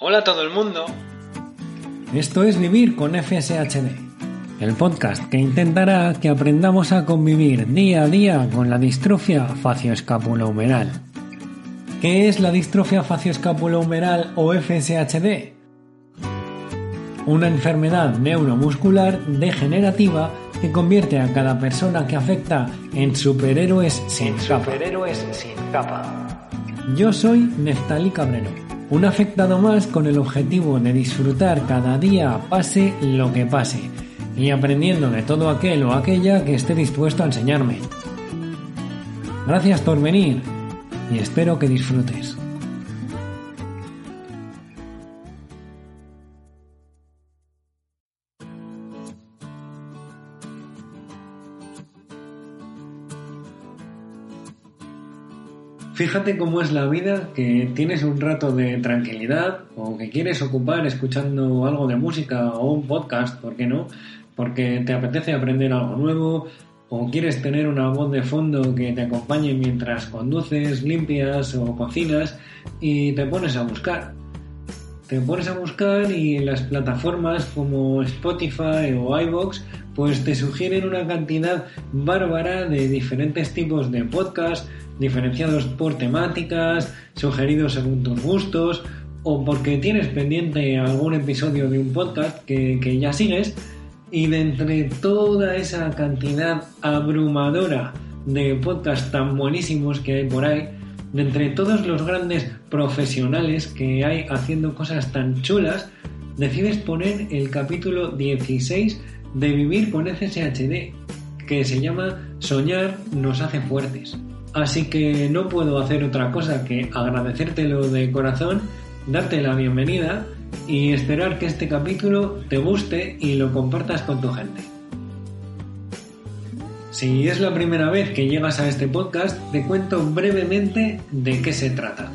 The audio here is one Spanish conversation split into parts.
Hola a todo el mundo. Esto es Vivir con FSHD, el podcast que intentará que aprendamos a convivir día a día con la distrofia facioescapulohumeral. ¿Qué es la distrofia facioescapulohumeral o FSHD? Una enfermedad neuromuscular degenerativa que convierte a cada persona que afecta en superhéroes sin capa. Superhéroes sin capa. Yo soy Neftali Cabrero, un afectado más con el objetivo de disfrutar cada día pase lo que pase y aprendiendo de todo aquel o aquella que esté dispuesto a enseñarme. Gracias por venir y espero que disfrutes. Fíjate cómo es la vida, que tienes un rato de tranquilidad o que quieres ocupar escuchando algo de música o un podcast, ¿por qué no? Porque te apetece aprender algo nuevo o quieres tener una voz de fondo que te acompañe mientras conduces, limpias o cocinas y te pones a buscar. Te pones a buscar y las plataformas como Spotify o iVoox pues te sugieren una cantidad bárbara de diferentes tipos de podcasts diferenciados por temáticas, sugeridos según tus gustos o porque tienes pendiente algún episodio de un podcast que, que ya sigues y de entre toda esa cantidad abrumadora de podcasts tan buenísimos que hay por ahí, de entre todos los grandes profesionales que hay haciendo cosas tan chulas, decides poner el capítulo 16 de Vivir con FSHD, que se llama Soñar nos hace fuertes. Así que no puedo hacer otra cosa que agradecértelo de corazón, darte la bienvenida y esperar que este capítulo te guste y lo compartas con tu gente. Si es la primera vez que llegas a este podcast, te cuento brevemente de qué se trata.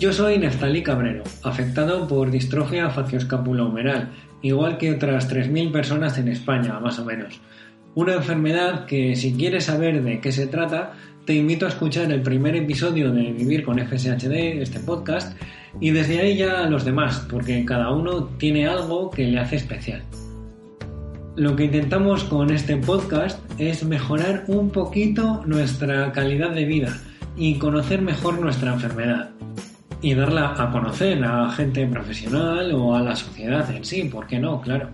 Yo soy Neftalí Cabrero, afectado por distrofia facioscapulohumeral, igual que otras 3.000 personas en España, más o menos. Una enfermedad que si quieres saber de qué se trata, te invito a escuchar el primer episodio de Vivir con FSHD, este podcast, y desde ahí ya los demás, porque cada uno tiene algo que le hace especial. Lo que intentamos con este podcast es mejorar un poquito nuestra calidad de vida y conocer mejor nuestra enfermedad. Y darla a conocer a gente profesional o a la sociedad en sí, ¿por qué no? Claro.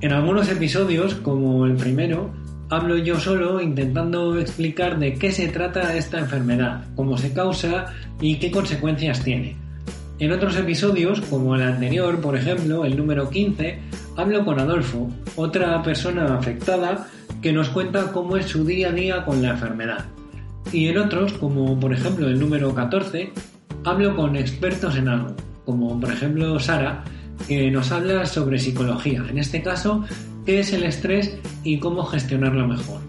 En algunos episodios, como el primero, hablo yo solo intentando explicar de qué se trata esta enfermedad, cómo se causa y qué consecuencias tiene. En otros episodios, como el anterior, por ejemplo, el número 15, hablo con Adolfo, otra persona afectada, que nos cuenta cómo es su día a día con la enfermedad. Y en otros, como por ejemplo el número 14, hablo con expertos en algo, como por ejemplo Sara, que nos habla sobre psicología. En este caso, qué es el estrés y cómo gestionarlo mejor.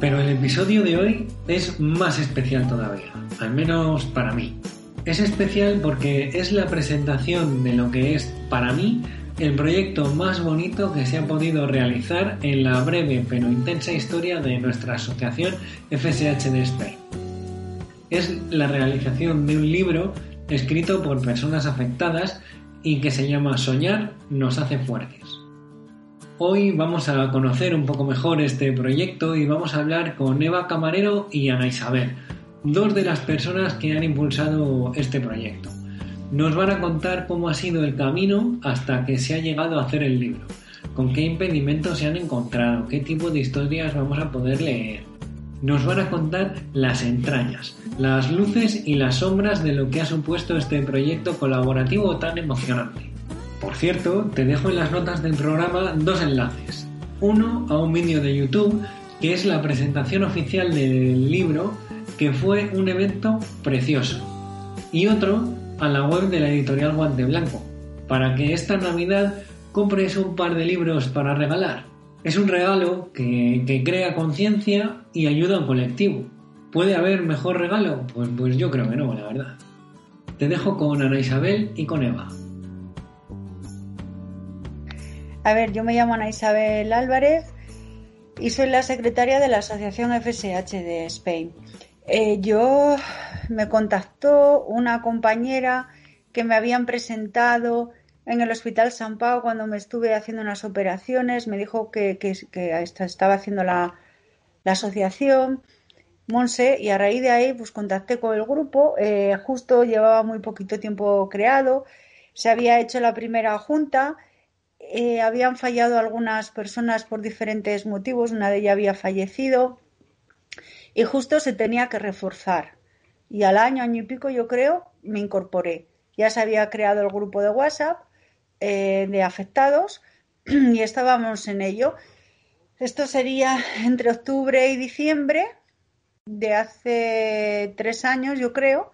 Pero el episodio de hoy es más especial todavía, al menos para mí. Es especial porque es la presentación de lo que es para mí el proyecto más bonito que se ha podido realizar en la breve pero intensa historia de nuestra asociación FSH de. Es la realización de un libro escrito por personas afectadas y que se llama Soñar nos hace fuertes. Hoy vamos a conocer un poco mejor este proyecto y vamos a hablar con Eva Camarero y Ana Isabel, dos de las personas que han impulsado este proyecto. Nos van a contar cómo ha sido el camino hasta que se ha llegado a hacer el libro, con qué impedimentos se han encontrado, qué tipo de historias vamos a poder leer. Nos van a contar las entrañas, las luces y las sombras de lo que ha supuesto este proyecto colaborativo tan emocionante. Por cierto, te dejo en las notas del programa dos enlaces. Uno a un vídeo de YouTube que es la presentación oficial del libro, que fue un evento precioso. Y otro a la web de la editorial Guante Blanco, para que esta Navidad compres un par de libros para regalar. Es un regalo que, crea conciencia y ayuda al colectivo. ¿Puede haber mejor regalo? Pues, pues yo creo que no, la verdad. Te dejo con Ana Isabel y con Eva. A ver, yo me llamo Ana Isabel Álvarez y soy la secretaria de la Asociación FSH de Spain. Eh, yo me contactó una compañera que me habían presentado en el Hospital San Pau cuando me estuve haciendo unas operaciones, me dijo que, estaba haciendo la, la, asociación, Monse, y a raíz de ahí pues contacté con el grupo, eh, justo llevaba muy poquito tiempo creado, se había hecho la primera junta, eh, habían fallado algunas personas por diferentes motivos, una de ellas había fallecido y justo se tenía que reforzar. Y al año, año y pico, yo creo, me incorporé. Ya se había creado el grupo de WhatsApp eh, de afectados y estábamos en ello. Esto sería entre octubre y diciembre de hace tres años, yo creo.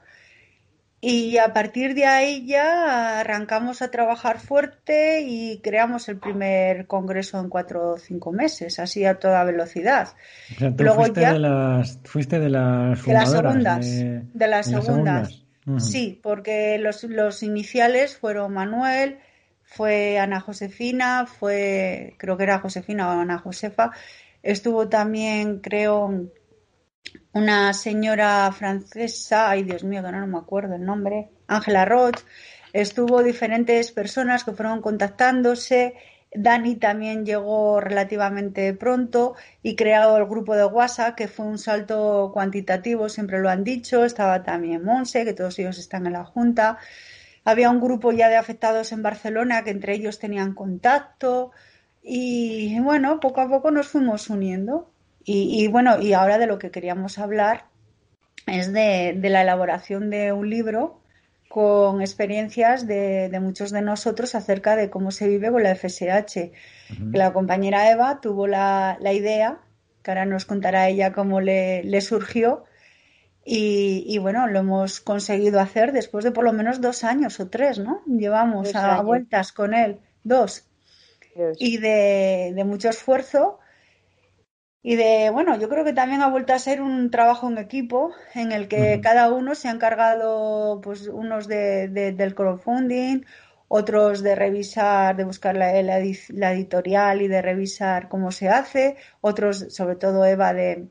Y a partir de ahí ya arrancamos a trabajar fuerte y creamos el primer congreso en cuatro o cinco meses, así a toda velocidad. Luego fuiste ya, de las, fuiste de las, de las segundas. De, las segundas. Sí, porque los, los iniciales fueron Manuel, fue Ana Josefina, fue, creo que era Josefina o Ana Josefa, estuvo también, creo, una señora francesa, ay Dios mío, que no, me acuerdo el nombre, Ángela Roch, estuvo diferentes personas que fueron contactándose, Dani también llegó relativamente pronto y creado el grupo de WhatsApp, que fue un salto cuantitativo, siempre lo han dicho. Estaba también Monse, que todos ellos están en la Junta. Había un grupo ya de afectados en Barcelona que entre ellos tenían contacto y bueno, poco a poco nos fuimos uniendo. Y, bueno, y ahora de lo que queríamos hablar es de, la elaboración de un libro con experiencias de, muchos de nosotros acerca de cómo se vive con la FSH. La compañera Eva tuvo la, idea, que ahora nos contará ella cómo le, le surgió, y, bueno, lo hemos conseguido hacer después de por lo menos dos años o tres, ¿no? Llevamos a vueltas con él, dos. Y de, mucho esfuerzo. Y de, bueno, yo creo que también ha vuelto a ser un trabajo en equipo en el que cada uno se ha encargado, pues unos de, del crowdfunding, otros de revisar, de buscar la, la, editorial y de revisar cómo se hace, otros, sobre todo Eva, de,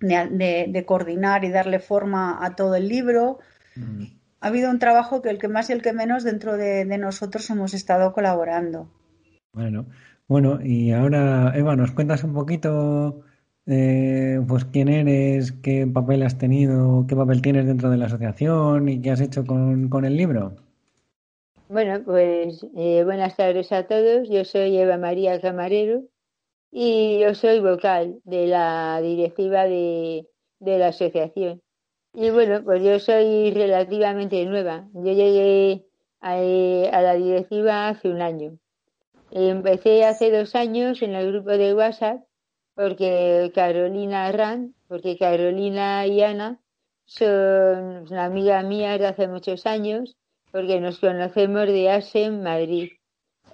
de, coordinar y darle forma a todo el libro. Mm. Ha habido un trabajo que el que más y el que menos dentro de, nosotros hemos estado colaborando. Bueno, bueno, y ahora, Eva, ¿nos cuentas un poquito eh, pues quién eres, qué papel has tenido, qué papel tienes dentro de la asociación y qué has hecho con, el libro? Bueno, pues eh, buenas tardes a todos. Yo soy Eva María Camarero y yo soy vocal de la directiva de, la asociación. Y bueno, pues yo soy relativamente nueva. Yo llegué a, la directiva hace un año. Empecé hace dos años en el grupo de WhatsApp porque Carolina Rand, porque Carolina y Ana son una amiga mía de hace muchos años, porque nos conocemos de ASEM Madrid.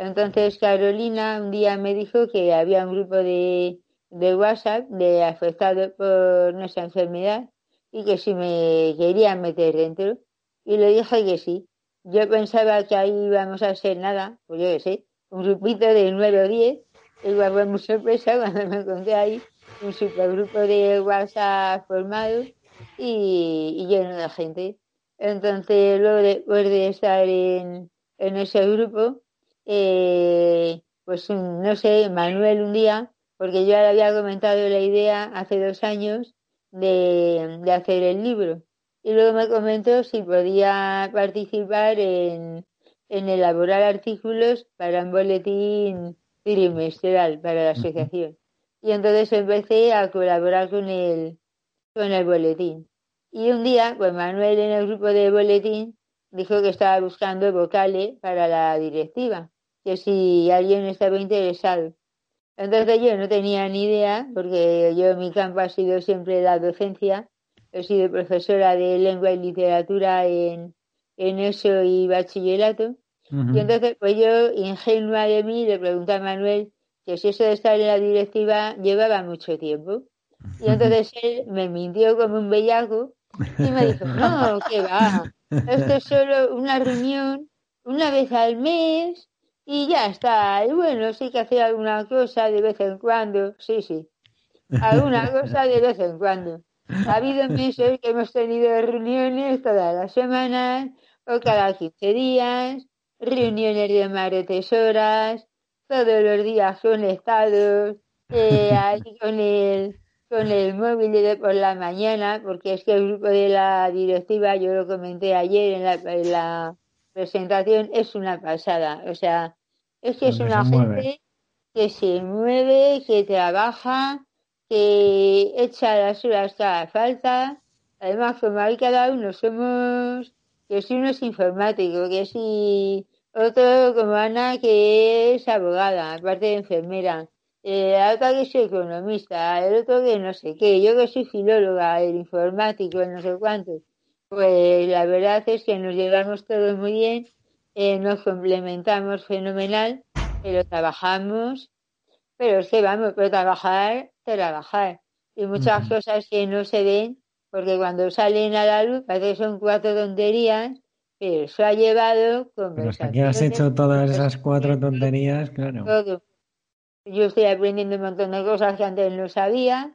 Entonces Carolina un día me dijo que había un grupo de, de WhatsApp de afectados por nuestra enfermedad y que si me querían meter dentro. Y le dije que sí. Yo pensaba que ahí íbamos a ser nada, pues yo qué sé, un grupito de nueve o diez. Igual fue muy sorpresa cuando me encontré ahí un supergrupo de WhatsApp formado y, y lleno de gente. Entonces, luego después de estar en, en ese grupo, eh, pues no sé, Manuel un día, porque yo le había comentado la idea hace dos años de, de hacer el libro. Y luego me comentó si podía participar en, en elaborar artículos para un boletín trimestral para la asociación. Y entonces empecé a colaborar con el, con el boletín. Y un día, pues Manuel en el grupo de boletín dijo que estaba buscando vocales para la directiva que si alguien estaba interesado. Entonces yo no tenía ni idea, porque yo mi campo ha sido siempre la docencia. He sido profesora de lengua y literatura en, en eso y bachillerato. Y entonces, pues yo, ingenua de mí, le pregunté a Manuel que si eso de estar en la directiva llevaba mucho tiempo. Y entonces él me mintió como un bellaco y me dijo, no, ¿qué va? Esto es solo una reunión una vez al mes y ya está. Y bueno, sí que hacía alguna cosa de vez en cuando, sí, sí. Alguna cosa de vez en cuando. Ha habido meses que hemos tenido reuniones todas las semanas, o cada 15 días, reuniones de más de tres horas, todos los días conectados, eh, ahí con el, con el móvil de por la mañana, porque es que el grupo de la directiva, yo lo comenté ayer en la, en la presentación, es una pasada. O sea, es que es una gente que se mueve, que trabaja, que echa las horas que haga falta. Además, como hay cada uno somos, que si uno es informático, que si otro como Ana, que es abogada, aparte de enfermera. Eh, la otra que es economista, el otro que no sé qué, yo que soy filóloga, el informático, el no sé cuánto. Pues la verdad es que nos llevamos todos muy bien, eh, nos complementamos fenomenal, pero trabajamos, pero es que vamos, pero trabajar, trabajar. Y muchas cosas que no se ven, porque cuando salen a la luz parece que son cuatro tonterías, pero eso ha llevado Pero hasta que has hecho todas esas cuatro tonterías, claro. Todo. Yo estoy aprendiendo un montón de cosas que antes no sabía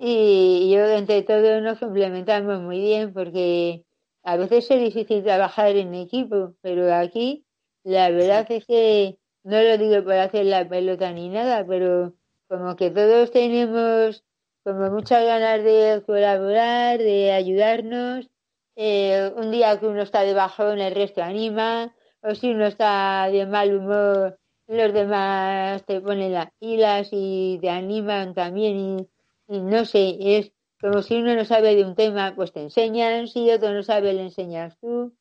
y yo entre todos nos complementamos muy bien porque a veces es difícil trabajar en equipo, pero aquí la verdad es que no lo digo por hacer la pelota ni nada, pero como que todos tenemos como muchas ganas de colaborar, de ayudarnos eh, un día que uno está de bajón, el resto anima, o si uno está de mal humor, los demás te ponen las pilas y te animan también y, no sé, es como si uno no sabe de un tema, pues te enseñan, si otro no sabe, le enseñas tú.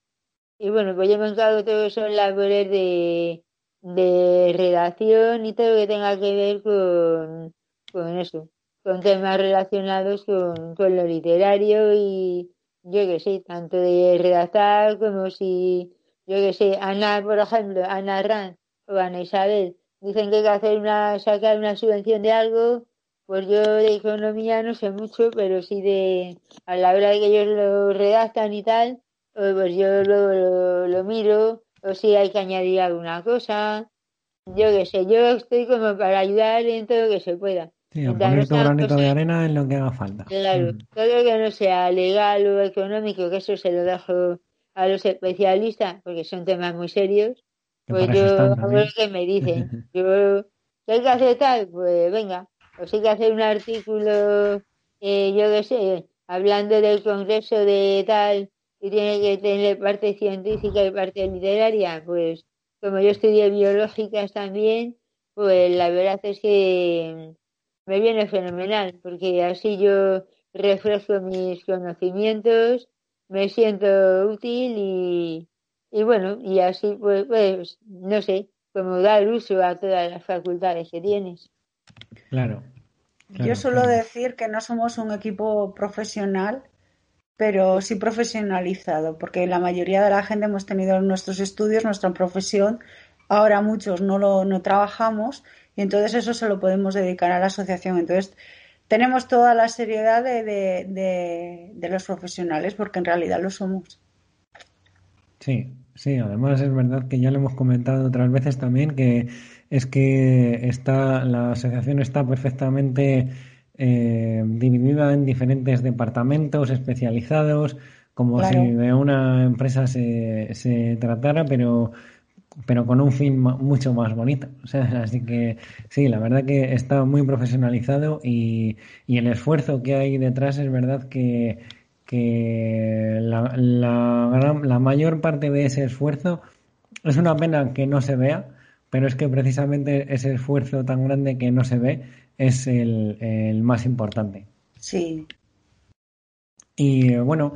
Y bueno, pues yo he montado todo eso en labores de, de redacción y todo lo que tenga que ver con, con eso, con temas relacionados con, con lo literario y, yo que sé, tanto de redactar como si, yo que sé, Ana, por ejemplo, Ana Rand o Ana Isabel, dicen que hay que hacer una, sacar una subvención de algo, pues yo de economía no sé mucho, pero sí de, a la hora de que ellos lo redactan y tal, pues yo lo, lo, miro, o si hay que añadir alguna cosa, yo que sé, yo estoy como para ayudar en todo lo que se pueda. Sí, a poner tu granito de arena en lo que haga falta. Claro, mm. todo lo que no sea legal o económico, que eso se lo dejo a los especialistas, porque son temas muy serios, pues yo hago lo que me dicen. Yo, ¿qué hay que hacer tal? Pues venga, o hay que hacer un artículo, eh, yo qué sé, hablando del congreso de tal, y tiene que tener parte científica y parte literaria, pues como yo estudié biológicas también, pues la verdad es que me viene fenomenal, porque así yo refresco mis conocimientos, me siento útil y, y bueno, y así pues, pues, no sé, como dar uso a todas las facultades que tienes. Claro. yo suelo decir que no somos un equipo profesional, pero sí profesionalizado, porque la mayoría de la gente hemos tenido nuestros estudios, nuestra profesión, ahora muchos no lo no trabajamos y entonces eso se lo podemos dedicar a la asociación. Entonces tenemos toda la seriedad de, de, los profesionales porque en realidad lo somos. Sí, sí, además es verdad que ya lo hemos comentado otras veces también que es que está, la asociación está perfectamente eh, dividida en diferentes departamentos especializados, como si de una empresa se, se tratara, pero pero con un fin mucho más bonito. así que sí, la verdad que está muy profesionalizado y, y el esfuerzo que hay detrás es verdad que, que la, la, mayor parte de ese esfuerzo es una pena que no se vea, pero es que precisamente ese esfuerzo tan grande que no se ve es el, el más importante. Sí. Y bueno,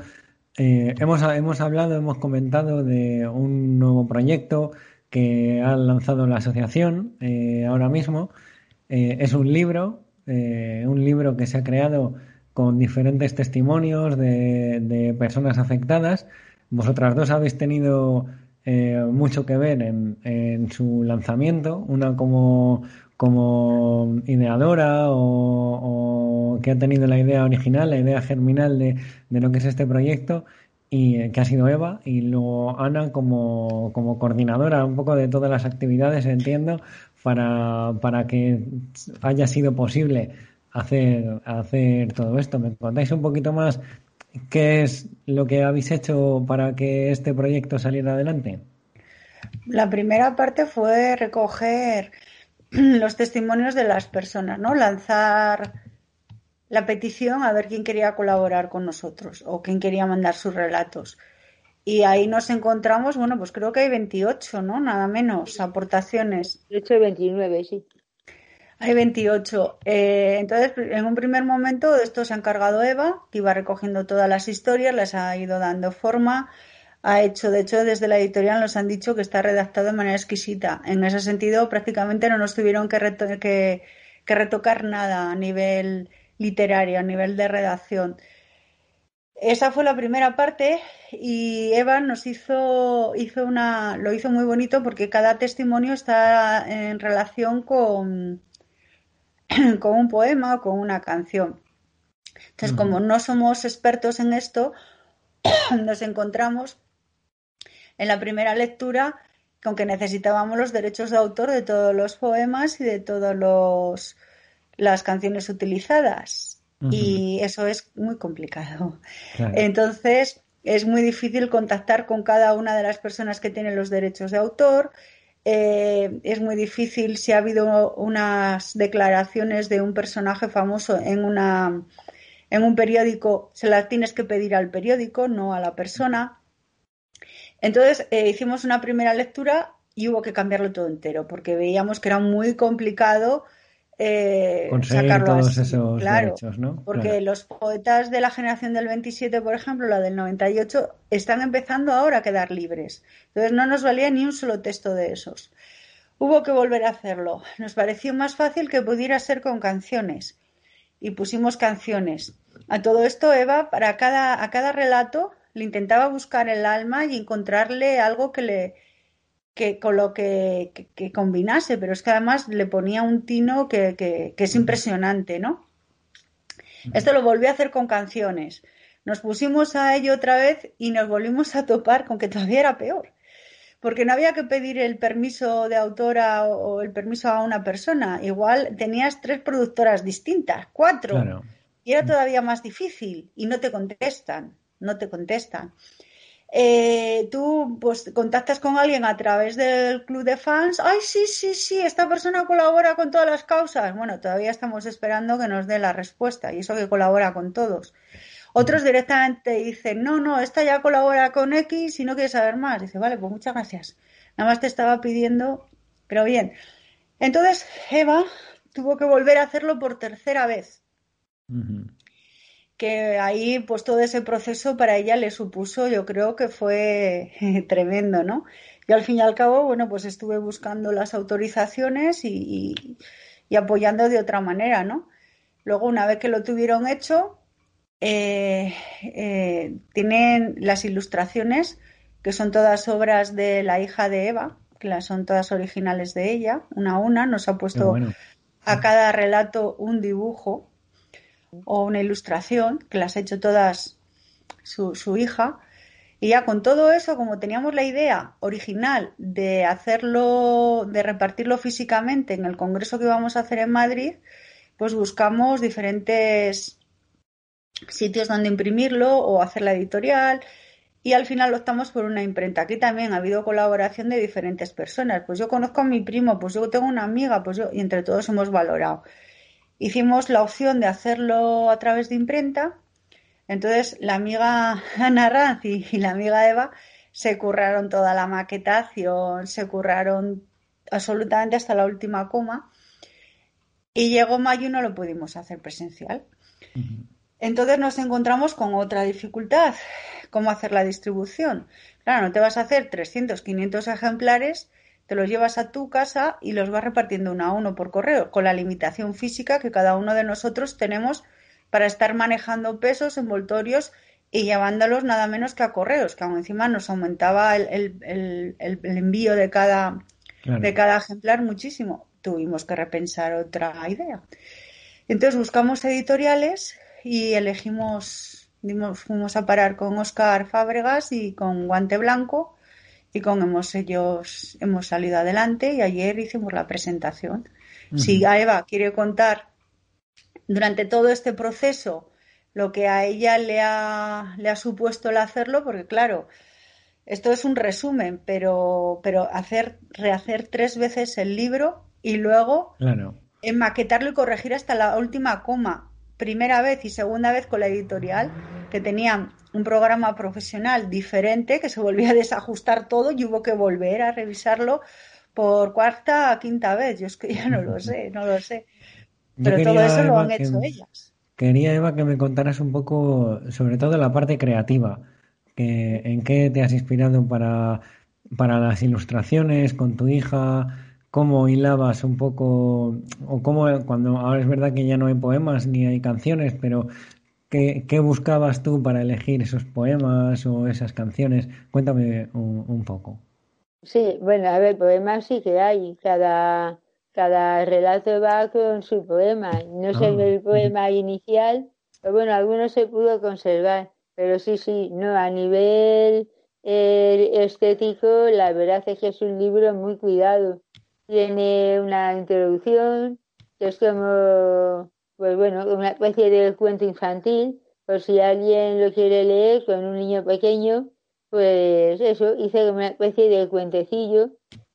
eh, hemos, hemos hablado, hemos comentado de un nuevo proyecto que ha lanzado la asociación eh, ahora mismo. Eh, es un libro, un libro que se ha creado con diferentes testimonios de, personas afectadas. Vosotras dos habéis tenido mucho que ver en, su lanzamiento, una como, como ideadora o, que ha tenido la idea original, la idea germinal de, de lo que es este proyecto y que ha sido Eva y luego Ana como, como coordinadora un poco de todas las actividades, entiendo, para, para que haya sido posible hacer, hacer todo esto. ¿Me contáis un poquito más ¿qué es lo que habéis hecho para que este proyecto saliera adelante? La primera parte fue recoger los testimonios de las personas, ¿no? Lanzar la petición a ver quién quería colaborar con nosotros o quién quería mandar sus relatos. Y ahí nos encontramos, bueno, pues creo que hay 28, ¿no? Nada menos aportaciones. De hecho, 29, sí. Hay 28. Eh, entonces, en un primer momento de esto se ha encargado Eva, que iba recogiendo todas las historias, las ha ido dando forma, ha hecho, de hecho, desde la editorial nos han dicho que está redactado de manera exquisita. En ese sentido, prácticamente no nos tuvieron que, que retocar nada a nivel literario, a nivel de redacción. Esa fue la primera parte y Eva nos hizo, hizo una, lo hizo muy bonito porque cada testimonio está en relación con, con un poema o con una canción. Entonces, como no somos expertos en esto, nos encontramos en la primera lectura con que necesitábamos los derechos de autor de todos los poemas y de todas las canciones utilizadas. Y eso es muy complicado. Entonces, es muy difícil contactar con cada una de las personas que tienen los derechos de autor. Eh, es muy difícil si ha habido unas declaraciones de un personaje famoso en una en un periódico, se las tienes que pedir al periódico, no a la persona. Entonces eh, hicimos una primera lectura y hubo que cambiarlo todo entero, porque veíamos que era muy complicado eh, sacarlo todos esos derechos, ¿no? Porque los poetas de la generación del 27, por ejemplo, la del 98, están empezando ahora a quedar libres. Entonces no nos valía ni un solo texto de esos. Hubo que volver a hacerlo. Nos pareció más fácil que pudiera ser con canciones. Y pusimos canciones. A todo esto, Eva, para cada, a cada relato le intentaba buscar el alma y encontrarle algo que le que con lo que, combinase, pero es que además le ponía un tino que, es impresionante, ¿no? Esto lo volví a hacer con canciones. Nos pusimos a ello otra vez y nos volvimos a topar con que todavía era peor. Porque no había que pedir el permiso de autora o el permiso a una persona. Igual tenías tres productoras distintas, cuatro. Y era todavía más difícil y no te contestan no te contestan. Eh, tú pues contactas con alguien a través del club de fans, ay sí, sí, sí, esta persona colabora con todas las causas. Bueno, todavía estamos esperando que nos dé la respuesta y eso que colabora con todos. Otros directamente dicen, no, no, esta ya colabora con X y no quiere saber más. Dice, vale, pues muchas gracias. Nada más te estaba pidiendo, pero bien. Entonces, Eva tuvo que volver a hacerlo por tercera vez que ahí pues todo ese proceso para ella le supuso, yo creo que fue tremendo, ¿no? Y al fin y al cabo, bueno, pues estuve buscando las autorizaciones y, apoyando de otra manera, ¿no? Luego, una vez que lo tuvieron hecho, eh, eh, tienen las ilustraciones, que son todas obras de la hija de Eva, que son todas originales de ella, una a una, nos ha puesto a cada relato un dibujo o una ilustración, que las ha hecho todas su, hija. Y ya con todo eso, como teníamos la idea original de hacerlo, de repartirlo físicamente en el congreso que íbamos a hacer en Madrid, pues buscamos diferentes sitios donde imprimirlo o hacer la editorial y al final optamos por una imprenta. Aquí también ha habido colaboración de diferentes personas. Pues yo conozco a mi primo, pues yo tengo una amiga, pues yo, y entre todos hemos valorado hicimos la opción de hacerlo a través de imprenta. Entonces, la amiga Ana Ranz y, la amiga Eva se curraron toda la maquetación, se curraron absolutamente hasta la última coma. Y llegó mayo y no lo pudimos hacer presencial. Entonces nos encontramos con otra dificultad, cómo hacer la distribución. Claro, no te vas a hacer 300, 500 ejemplares te los llevas a tu casa y los vas repartiendo uno a uno por correo, con la limitación física que cada uno de nosotros tenemos para estar manejando pesos, envoltorios y llevándolos nada menos que a correos, que aún encima nos aumentaba el, envío de cada, de cada ejemplar muchísimo. Tuvimos que repensar otra idea. Entonces buscamos editoriales y elegimos, fuimos a parar con Oscar Fábregas y con Guante Blanco y con hemos, ellos hemos salido adelante y ayer hicimos la presentación. Si Eva quiere contar durante todo este proceso lo que a ella le ha, le ha supuesto el hacerlo, porque claro, esto es un resumen, pero, pero hacer, rehacer tres veces el libro y luego claro. maquetarlo y corregir hasta la última coma, primera vez y segunda vez con la editorial, que tenían un programa profesional diferente, que se volvía a desajustar todo y hubo que volver a revisarlo por cuarta o quinta vez. Yo es que ya no lo sé, no lo sé. Pero todo eso lo han hecho ellas. Quería, Eva, que me contaras un poco, sobre todo la parte creativa. Que, ¿En qué te has inspirado para, para las ilustraciones con tu hija? ¿Cómo hilabas un poco, o cómo, cuando ahora es verdad que ya no hay poemas ni hay canciones, pero ¿qué, qué buscabas tú para elegir esos poemas o esas canciones? Cuéntame un, un poco. Sí, bueno, a ver, poemas sí que hay. Cada, cada relato va con su poema. No sé ah, el poema inicial, pero bueno, algunos se pudo conservar. Pero sí, sí, no, a nivel eh, estético, la verdad es que es un libro muy cuidado. Tiene una introducción, que es como, pues bueno, una especie de cuento infantil, por si alguien lo quiere leer con un niño pequeño, pues eso, hice una especie de cuentecillo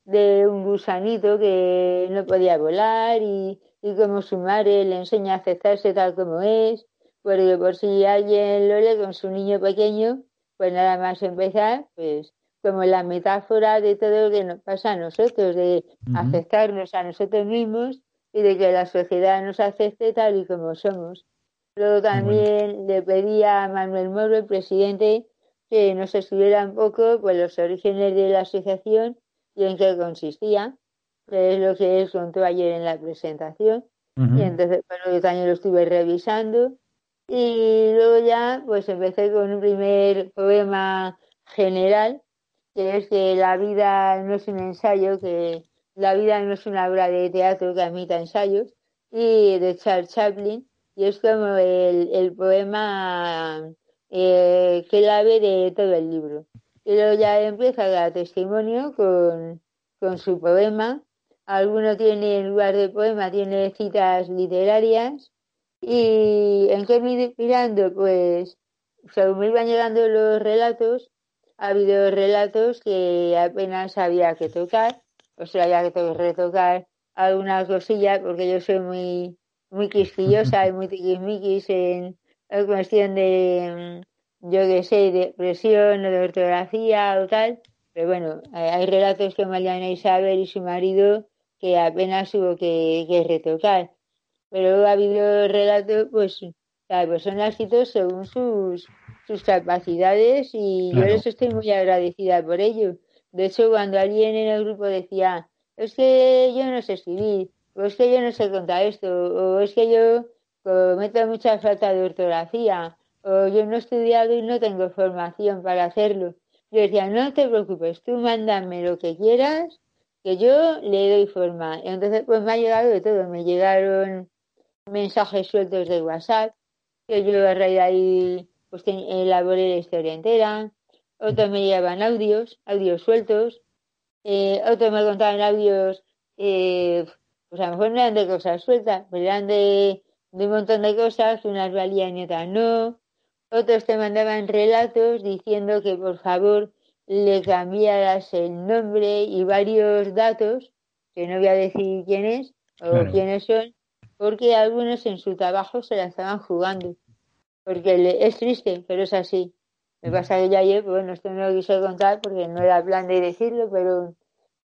de un gusanito que no podía volar y, y como su madre le enseña a aceptarse tal como es, porque por si alguien lo lee con su niño pequeño, pues nada más empezar, pues como la metáfora de todo lo que nos pasa a nosotros, de aceptarnos a nosotros mismos y de que la sociedad nos acepte tal y como somos. Luego también le pedí a Manuel Moro, el presidente, que nos escribiera un poco pues, los orígenes de la asociación y en qué consistía, que es lo que él contó ayer en la presentación. Y entonces, bueno, yo también lo estuve revisando. Y luego ya, pues empecé con un primer poema general, que es que la vida no es un ensayo, que la vida no es una obra de teatro que admita ensayos, y de Charles Chaplin, y es como el, el poema eh, clave de todo el libro. Y luego ya empieza el testimonio con, con su poema. Alguno tiene, en lugar de poema, tiene citas literarias. ¿Y en qué inspirando? Pues, según me iban llegando los relatos, ha habido relatos que apenas había que tocar, o sea, había que retocar alguna cosilla, porque yo soy muy, muy quisquillosa y muy tiquismiquis en, es cuestión de, mm, yo que sé, de presión o de ortografía o tal, pero bueno, hay relatos que Mariana Isabel y su marido que apenas hubo que, retocar. Pero ha habido relatos, pues, cada persona ha escrito según sus, sus capacidades y yo les estoy muy agradecida por ello. De hecho, cuando alguien en el grupo decía, es que yo no sé escribir, o es que yo no sé contar esto, o es que yo cometo mucha falta de ortografía o yo no he estudiado y no tengo formación para hacerlo. Yo decía, no te preocupes, tú mándame lo que quieras, que yo le doy forma. Y entonces, pues me ha llegado de todo. Me llegaron mensajes sueltos de WhatsApp, que yo a raíz de ahí pues elaboré la historia entera. Otros me llevaban audios, audios sueltos. Eh, otros me contaban audios, eh, pues a lo mejor no eran de cosas sueltas, pero eran de de un montón de cosas, unas valían y otras no. Otros te mandaban relatos diciendo que por favor le cambiaras el nombre y varios datos, que no voy a decir quién es o quiénes son, porque algunos en su trabajo se la estaban jugando. Porque es triste, pero es así. Me pasa que ya ayer, bueno, esto no lo quise contar porque no era plan de decirlo, pero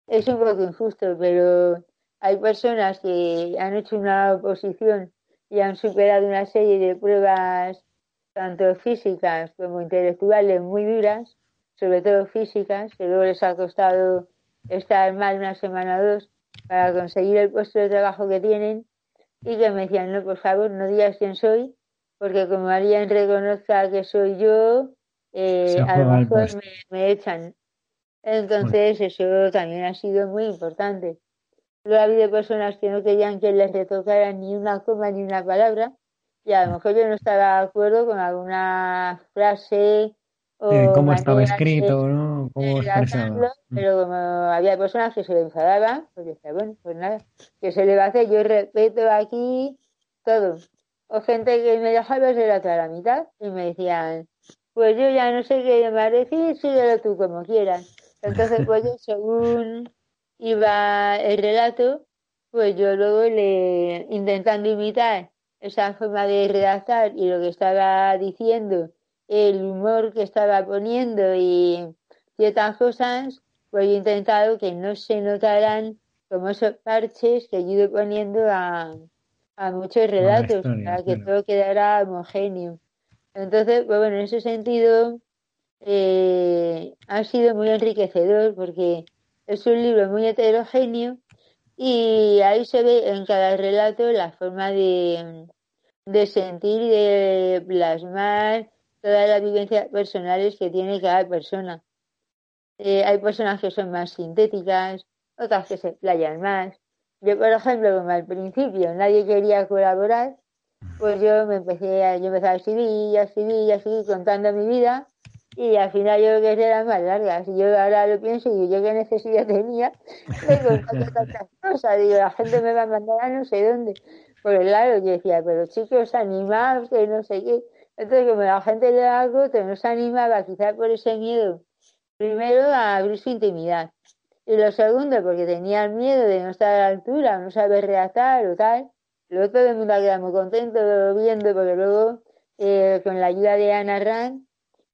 es un poco injusto, pero hay personas que han hecho una oposición y han superado una serie de pruebas tanto físicas como intelectuales muy duras, sobre todo físicas, que luego les ha costado estar mal una semana o dos para conseguir el puesto de trabajo que tienen y que me decían, no, por favor, no digas quién soy, porque como alguien reconozca que soy yo, eh, a lo mejor me, echan. Entonces, eso también ha sido muy importante. Luego ha habido personas que no querían que les retocaran ni una coma ni una palabra y a lo mejor yo no estaba de acuerdo con alguna frase o cómo estaba escrito, ¿no? Cómo expresaba. Mm. Pero como había personas que se le enfadaban, pues decía, bueno, pues nada, que se le va a hacer, yo respeto aquí todo. O gente que me dejaba el relato a la mitad y me decían, pues yo ya no sé qué me decir, síguelo tú como quieras. Entonces, pues yo, según iba el relato, pues yo luego le intentando imitar esa forma de redactar y lo que estaba diciendo, el humor que estaba poniendo y ciertas cosas, pues he intentado que no se notaran como esos parches que yo he ido poniendo a, a muchos relatos para que todo quedara homogéneo. Entonces, pues bueno, en ese sentido eh, ha sido muy enriquecedor porque es un libro muy heterogéneo y ahí se ve en cada relato la forma de, de sentir y de plasmar todas las vivencias personales que tiene cada persona. Eh, hay personas que son más sintéticas, otras que se playan más. Yo, por ejemplo, como al principio nadie quería colaborar, pues yo me empecé a, yo empecé a escribir, a escribir, a escribir contando mi vida y al final yo creo que eran más largas. Y yo ahora lo pienso y yo qué necesidad tenía de contar tantas cosas. Digo, la gente me va a mandar a no sé dónde. Por el lado yo decía, pero chicos, animados, que no sé qué. Entonces, como la gente le algo, te nos animaba, quizás por ese miedo, primero a abrir su intimidad. Y lo segundo, porque tenía miedo de no estar a la altura, no saber redactar o tal. Luego todo el mundo quedado muy contento viendo, porque luego, eh, con la ayuda de Ana Rand,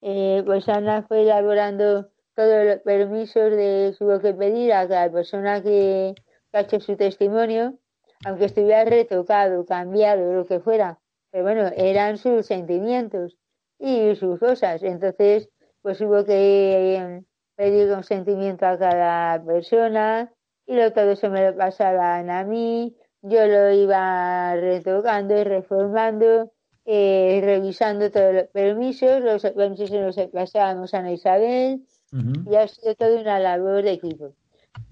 eh, pues Ana fue elaborando todos los permisos de tuvo que pedir a cada persona que, hecho su testimonio, aunque estuviera retocado, cambiado, lo que fuera, pero bueno, eran sus sentimientos y sus cosas. Entonces, pues hubo que pedir consentimiento a cada persona y luego todo eso me lo pasaban a mí, yo lo iba retocando y reformando eh, revisando todos los permisos, los permisos se los pasábamos a Ana Isabel y ha sido toda una labor de equipo.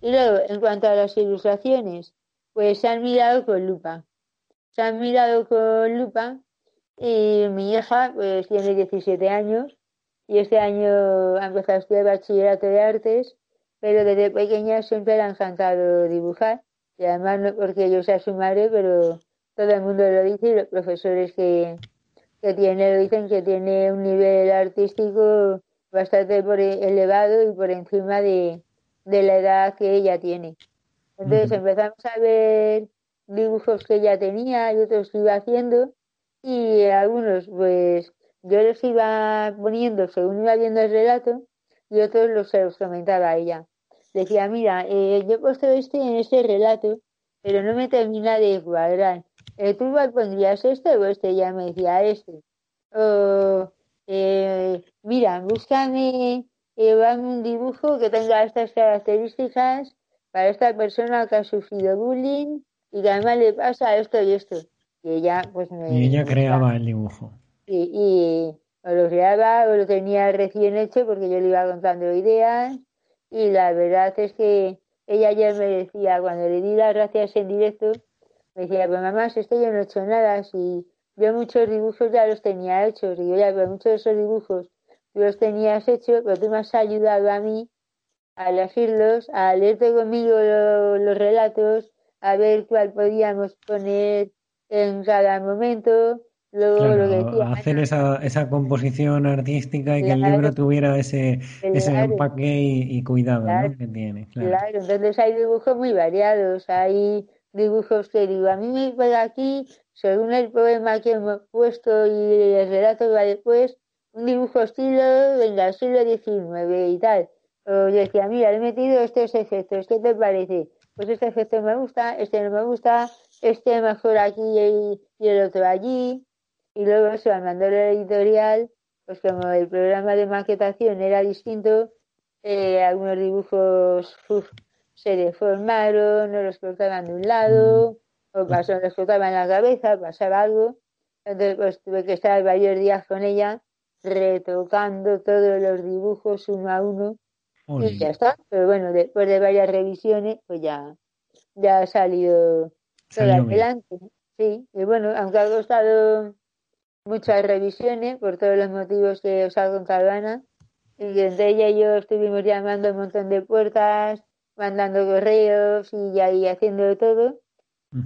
Y luego, en cuanto a las ilustraciones, pues se han mirado con lupa. Se han mirado con lupa y mi hija pues tiene 17 años y este año ha empezado a estudiar bachillerato de artes, pero desde pequeña siempre le ha encantado dibujar y además no porque yo sea su madre, pero todo el mundo lo dice y los profesores que, que tiene lo dicen que tiene un nivel artístico bastante por e, elevado y por encima de, la edad que ella tiene. Entonces empezamos a ver dibujos que ella tenía y otros que iba haciendo y algunos pues yo los iba poniendo según iba viendo el relato y otros los, los comentaba a ella. Decía, mira, eh, yo he puesto este en este relato, pero no me termina de cuadrar. Eh, ¿tú pondrías este o este? Ya me decía este. O, eh, mira, búscame eh, un dibujo que tenga estas características para esta persona que ha sufrido bullying y que además le pasa esto y esto. Y ella, pues Y ella creaba el dibujo. Y, y lo creaba o lo tenía recién hecho porque yo le iba contando ideas y la verdad es que ella ya me decía, cuando le di las gracias en directo, me decía, pues mamá, si esto yo no he hecho nada, si yo muchos dibujos ya los tenía hechos, y yo ya, pero muchos de esos dibujos tú los tenías hechos, pero tú me has ayudado a mí a elegirlos, a leerte conmigo los relatos, a ver cuál podíamos poner en cada momento, luego lo que decía, hacer esa, esa composición artística y que el libro tuviera ese, ese empaque y, cuidado que tiene. Claro. entonces hay dibujos muy variados, hay dibujos que digo, a mí me pega aquí, según el poema que hemos puesto y el relato que va después, un dibujo estilo, venga, siglo XIX y tal. O decía, mira, he metido estos efectos, ¿qué te parece? Pues este efecto me gusta, este no me gusta, este mejor aquí y, el otro allí. Y luego se va mandando la editorial, pues como el programa de maquetación era distinto, eh, algunos dibujos se deformaron, no los cortaban de un lado, mm. o pasó, los cortaban la cabeza, pasaba algo. Entonces pues tuve que estar varios días con ella retocando todos los dibujos uno a uno y ya está. Pero bueno, después de varias revisiones, pues ya, ya ha salido todo adelante. Sí, y bueno, aunque ha costado muchas revisiones por todos los motivos que os ha contado Ana, y entre ella y yo estuvimos llamando un montón de puertas, mandando correos y ahí haciendo todo.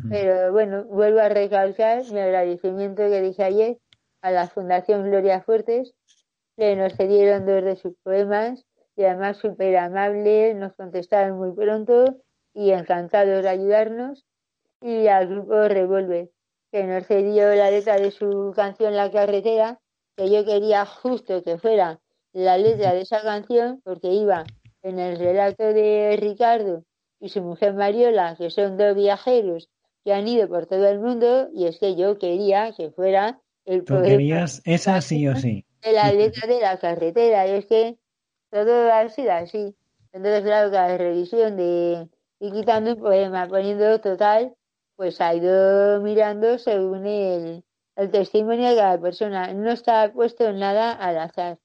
Pero bueno, vuelvo a recalcar mi agradecimiento que dije ayer a la Fundación Gloria Fuertes, que nos cedieron dos de sus poemas y además súper amables, nos contestaron muy pronto y encantados de ayudarnos. Y al grupo Revolver, que nos cedió la letra de su canción La Carretera, que yo quería justo que fuera la letra de esa canción, porque iba en el relato de Ricardo y su mujer Mariola, que son dos viajeros que han ido por todo el mundo y es que yo quería que fuera el Tú querías esa sí o sí. De la letra de la carretera, y es que todo ha sido así. Entonces, claro, la revisión de ir quitando un poema, poniendo total, pues ha ido mirando según el, el testimonio de cada persona. No está puesto nada al azar.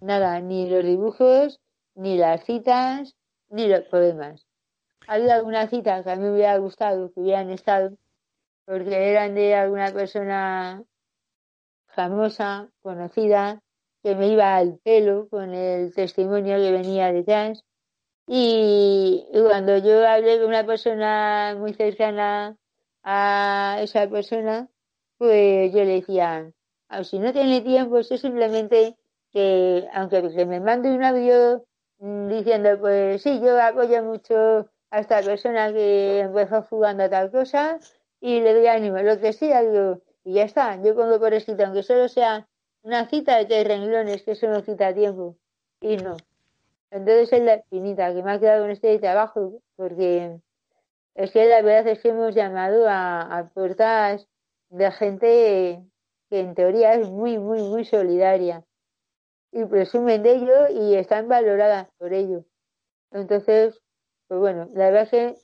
Nada, ni los dibujos, ni las citas, ni los poemas. Ha algunas citas que a mí me hubiera gustado que hubieran estado, porque eran de alguna persona famosa, conocida, que me iba al pelo con el testimonio que venía detrás. Y, cuando yo hablé con una persona muy cercana a esa persona, pues yo le decía, ah, si no tiene tiempo, es simplemente que, aunque me mande un audio mm, diciendo, pues sí, yo apoyo mucho a esta persona que empezó jugando a tal cosa y le doy ánimo, lo que sea, digo, y ya está, yo pongo por escrito, aunque solo sea una cita de tres renglones, que eso no cita tiempo, y no. Entonces es la finita que me ha quedado en este trabajo, porque es que la verdad es que hemos llamado a, a puertas de gente que en teoría es muy, muy, muy solidaria y presumen de ello y están valoradas por ello. Entonces, pues bueno, la verdad es que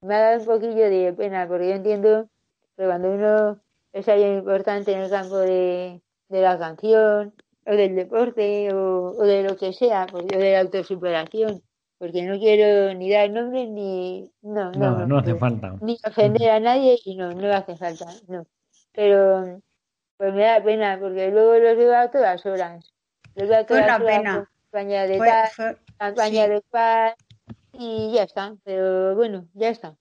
me ha dado un poquillo de pena, porque yo entiendo que cuando uno es alguien importante en el campo de, la canción, o del deporte, o, de lo que sea, pues yo de la autosuperación, porque no quiero ni dar nombre ni. No, no, no, hace falta. Ni ofender a nadie y no, no hace falta, no. Pero, pues me da pena, porque luego los veo a todas horas. Los veo a todas horas. pena. Campaña de tal, campaña de paz, y ya está, pero bueno, ya está.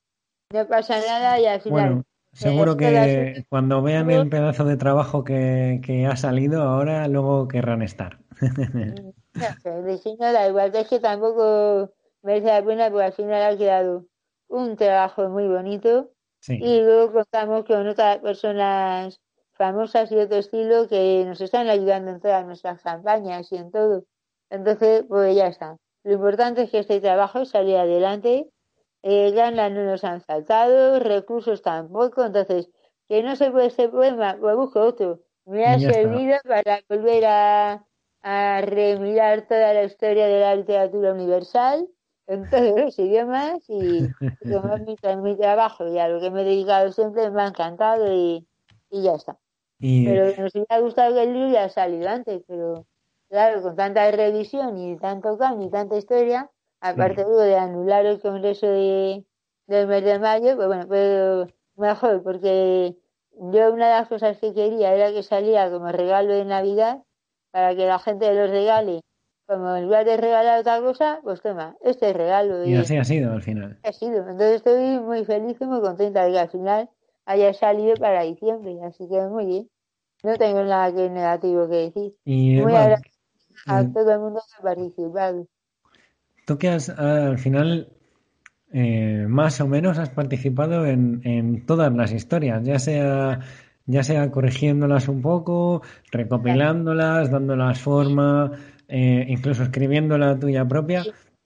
No pasa nada y al final. Bueno, seguro que cuando vean el pedazo de trabajo que, que ha salido ahora, luego querrán estar. No sé, no es que tampoco merece la pena porque al final ha quedado un trabajo muy bonito y luego contamos con otras personas famosas y otro estilo que nos están ayudando en todas nuestras campañas y en todo. Entonces, pues ya está. Lo importante es que este trabajo salió adelante. Eh, ganas no nos han saltado, recursos tampoco. Entonces, que no se puede este poema, pues busco otro. Me ha servido para volver a, a remirar toda la historia de la literatura universal en todos los idiomas y, como mi, mi, trabajo y a lo que me he dedicado siempre me ha encantado y, y ya está. Pero nos hubiera gustado que el libro ya salido antes, pero Claro, con tanta revisión y tanto cambio y tanta historia, aparte de anular el congreso de, del mes de mayo, pues bueno, pues mejor, porque yo una de las cosas que quería era que saliera como regalo de Navidad, para que la gente los regale, como en lugar de regalar otra cosa, pues toma, este es regalo. Y, así ha sido al final. Ha sido, entonces estoy muy feliz y muy contenta de que al final haya salido para diciembre, así que muy bien. No tengo nada que negativo que decir. Y muy a todo el mundo que ha participado. Tú que has, al final, eh, más o menos has participado en, en todas las historias, ya sea ya sea corrigiéndolas un poco, recopilándolas, dándolas forma, eh, incluso escribiendo la tuya propia.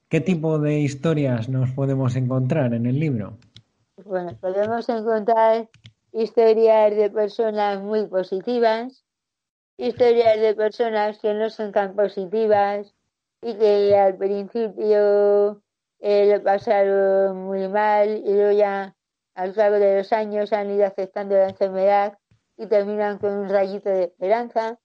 ¿Qué tipo de historias nos podemos encontrar en el libro? Bueno, podemos encontrar historias de personas muy positivas, historias de personas que no son tan positivas y que al principio eh, lo pasaron muy mal y luego ya al cabo de los años han ido aceptando la enfermedad y terminan con un rayito de esperanza.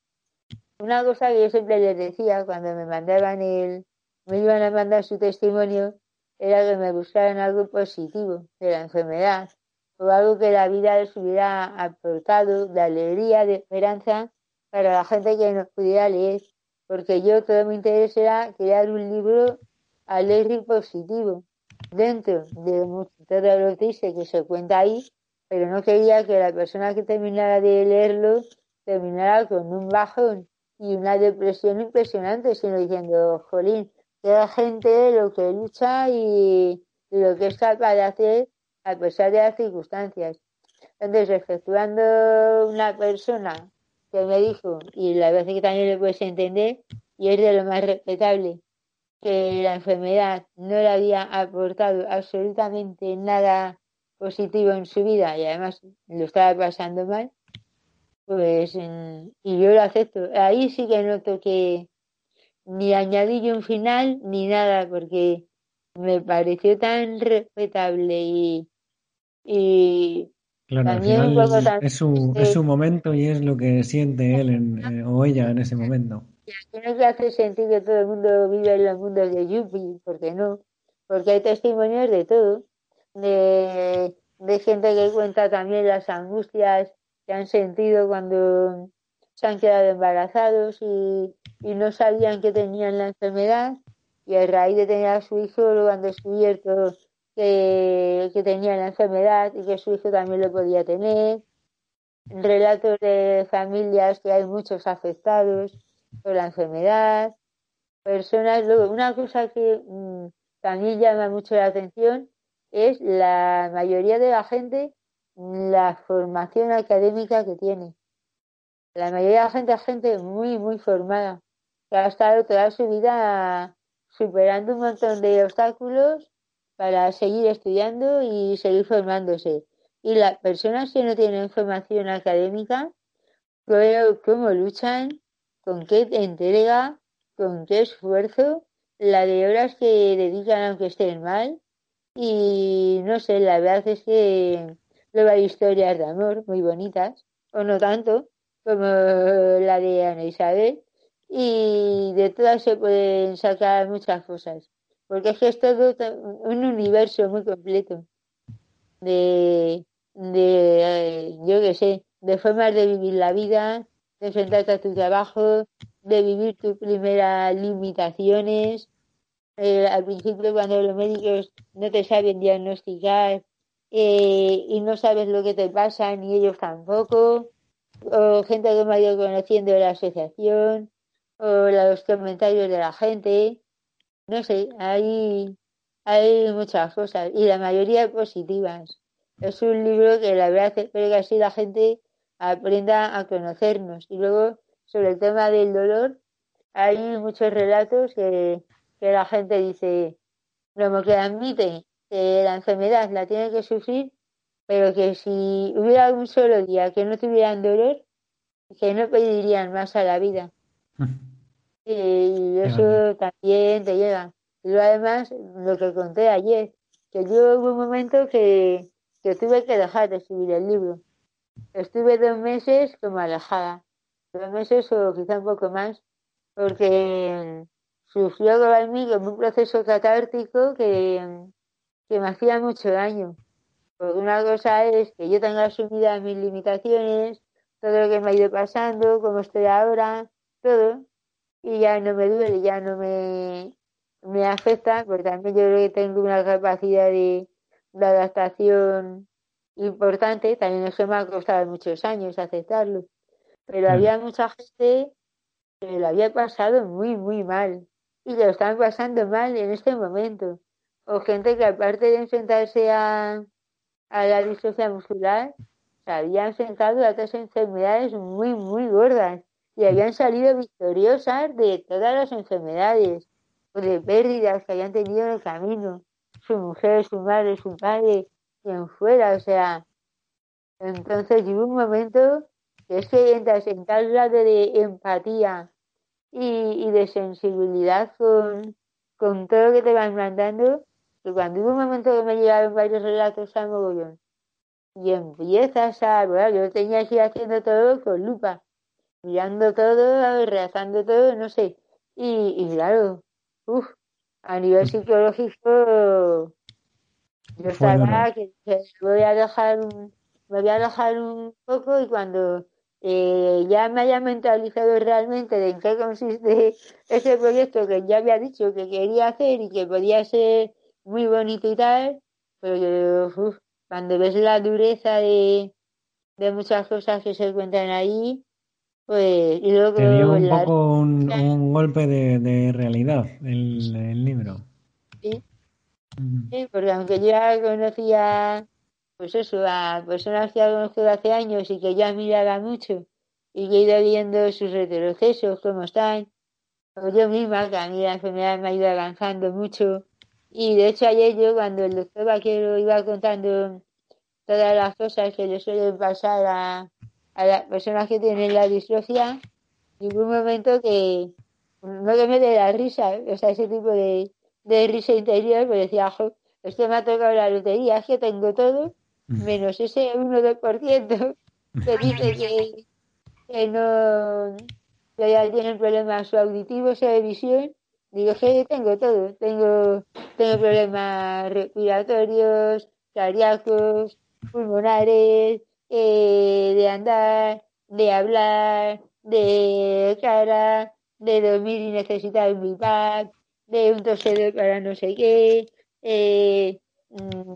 Una cosa que yo siempre les decía cuando me mandaban el, me iban a mandar su testimonio, era que me buscaran algo positivo de la enfermedad o algo que la vida les hubiera aportado de alegría, de esperanza para la gente que nos pudiera leer, porque yo todo mi interés era crear un libro alegre y positivo. dentro de todo lo triste que se cuenta ahí, pero no quería que la persona que terminara de leerlo terminara con un bajón y una depresión impresionante, sino diciendo, jolín, que gente lo que lucha y, lo que es capaz de hacer a pesar de las circunstancias. Entonces, efectuando una persona que me dijo, y la verdad es que también lo puedes entender, y es de lo más respetable, que la enfermedad no le había aportado absolutamente nada positivo en su vida y además lo estaba pasando mal, pues y yo lo acepto. Ahí sí que noto que ni añadí un final ni nada, porque me pareció tan respetable y, y también es, su, es su momento y es lo que siente él eh, o ella en ese momento. No se hace sentir que todo el mundo vive en los mundos de Yuppie, porque no, porque hay testimonios de todo, de, de gente que cuenta también las angustias que han sentido cuando se han quedado embarazados y, no sabían que tenían la enfermedad y a raíz de tener a su hijo lo han descubierto que, que tenía la enfermedad y que su hijo también lo podía tener. Relatos de familias que hay muchos afectados por la enfermedad. Personas, luego, una cosa que mm, también llama mucho la atención es la mayoría de la gente la formación académica que tiene. La mayoría de la gente es gente muy, muy formada, que ha estado toda su vida superando un montón de obstáculos para seguir estudiando y seguir formándose. Y las personas que no tienen formación académica, veo cómo luchan, con qué entrega, con qué esfuerzo, la de horas que dedican aunque estén mal. Y no sé, la verdad es que luego hay historias de amor muy bonitas, o no tanto, como la de Ana Isabel, y de todas se pueden sacar muchas cosas, porque es que es todo un universo muy completo de, de yo qué sé, de formas de vivir la vida, de enfrentarte a tu trabajo, de vivir tus primeras limitaciones. Eh, al principio cuando los médicos no te saben diagnosticar eh, y no sabes lo que te pasa, ni ellos tampoco o gente que me ha ido conociendo la asociación, o los comentarios de la gente, no sé, hay, hay muchas cosas y la mayoría positivas. Es un libro que la verdad espero que así la gente aprenda a conocernos. Y luego, sobre el tema del dolor, hay muchos relatos que, que la gente dice, como que admite que la enfermedad la tiene que sufrir pero que si hubiera un solo día que no tuvieran dolor, que no pedirían más a la vida. Y eso también te llega. Y luego además, lo que conté ayer, que yo hubo un momento que, que tuve que dejar de escribir el libro. Estuve dos meses como alejada, dos meses o quizá un poco más, porque sufrió en mí como un proceso catártico que, que me hacía mucho daño. Porque una cosa es que yo tenga asumidas mis limitaciones, todo lo que me ha ido pasando, cómo estoy ahora, todo, y ya no me duele, ya no me, me afecta, porque también yo creo que tengo una capacidad de, adaptación importante, también eso me ha costado muchos años aceptarlo, pero mm. había mucha gente que lo había pasado muy, muy mal, y lo están pasando mal en este momento, o gente que aparte de enfrentarse a a la distrofia muscular se habían sentado a otras enfermedades muy, muy gordas y habían salido victoriosas de todas las enfermedades o de pérdidas que habían tenido en el camino. Su mujer, su madre, su padre, quien fuera, o sea. Entonces llegó un momento que es que entras en tal de empatía y, de sensibilidad con, con todo lo que te van mandando que cuando hubo un momento que me llegaron varios relatos a mogollón y empiezas a, bueno, yo tenía que ir haciendo todo con lupa, mirando todo, rezando todo, no sé, y, y claro, uff, a nivel psicológico, yo estaba que, voy a dejar un, me voy a dejar un poco y cuando eh, ya me haya mentalizado realmente de en qué consiste ese proyecto que ya había dicho que quería hacer y que podía ser muy bonito y tal, pero cuando ves la dureza de, de muchas cosas que se cuentan ahí, pues y luego Te dio un poco un, golpe de, de realidad el, el libro. Sí. sí, porque aunque yo ya conocía pues eso, a personas que conozco hace años y que yo admiraba mucho y que he ido viendo sus retrocesos, cómo están, o yo misma, que a mí la enfermedad me ha ido avanzando mucho. Y de hecho ayer yo cuando el doctor Vaquero iba contando todas las cosas que le suelen pasar a, a las personas que tienen la distrofia, un momento que no que me dé la risa, o sea, ese tipo de, de risa interior, pues decía, jo, es que me ha tocado la lotería, es que tengo todo, mm. menos ese 1-2% que dice que, que no, que ya tienen problemas auditivos o de visión. Digo, que tengo todo, tengo, tengo problemas respiratorios, cardíacos, pulmonares, eh, de andar, de hablar, de cara, de dormir y necesitar un bipap, de un tosedor para no sé qué, eh, mm,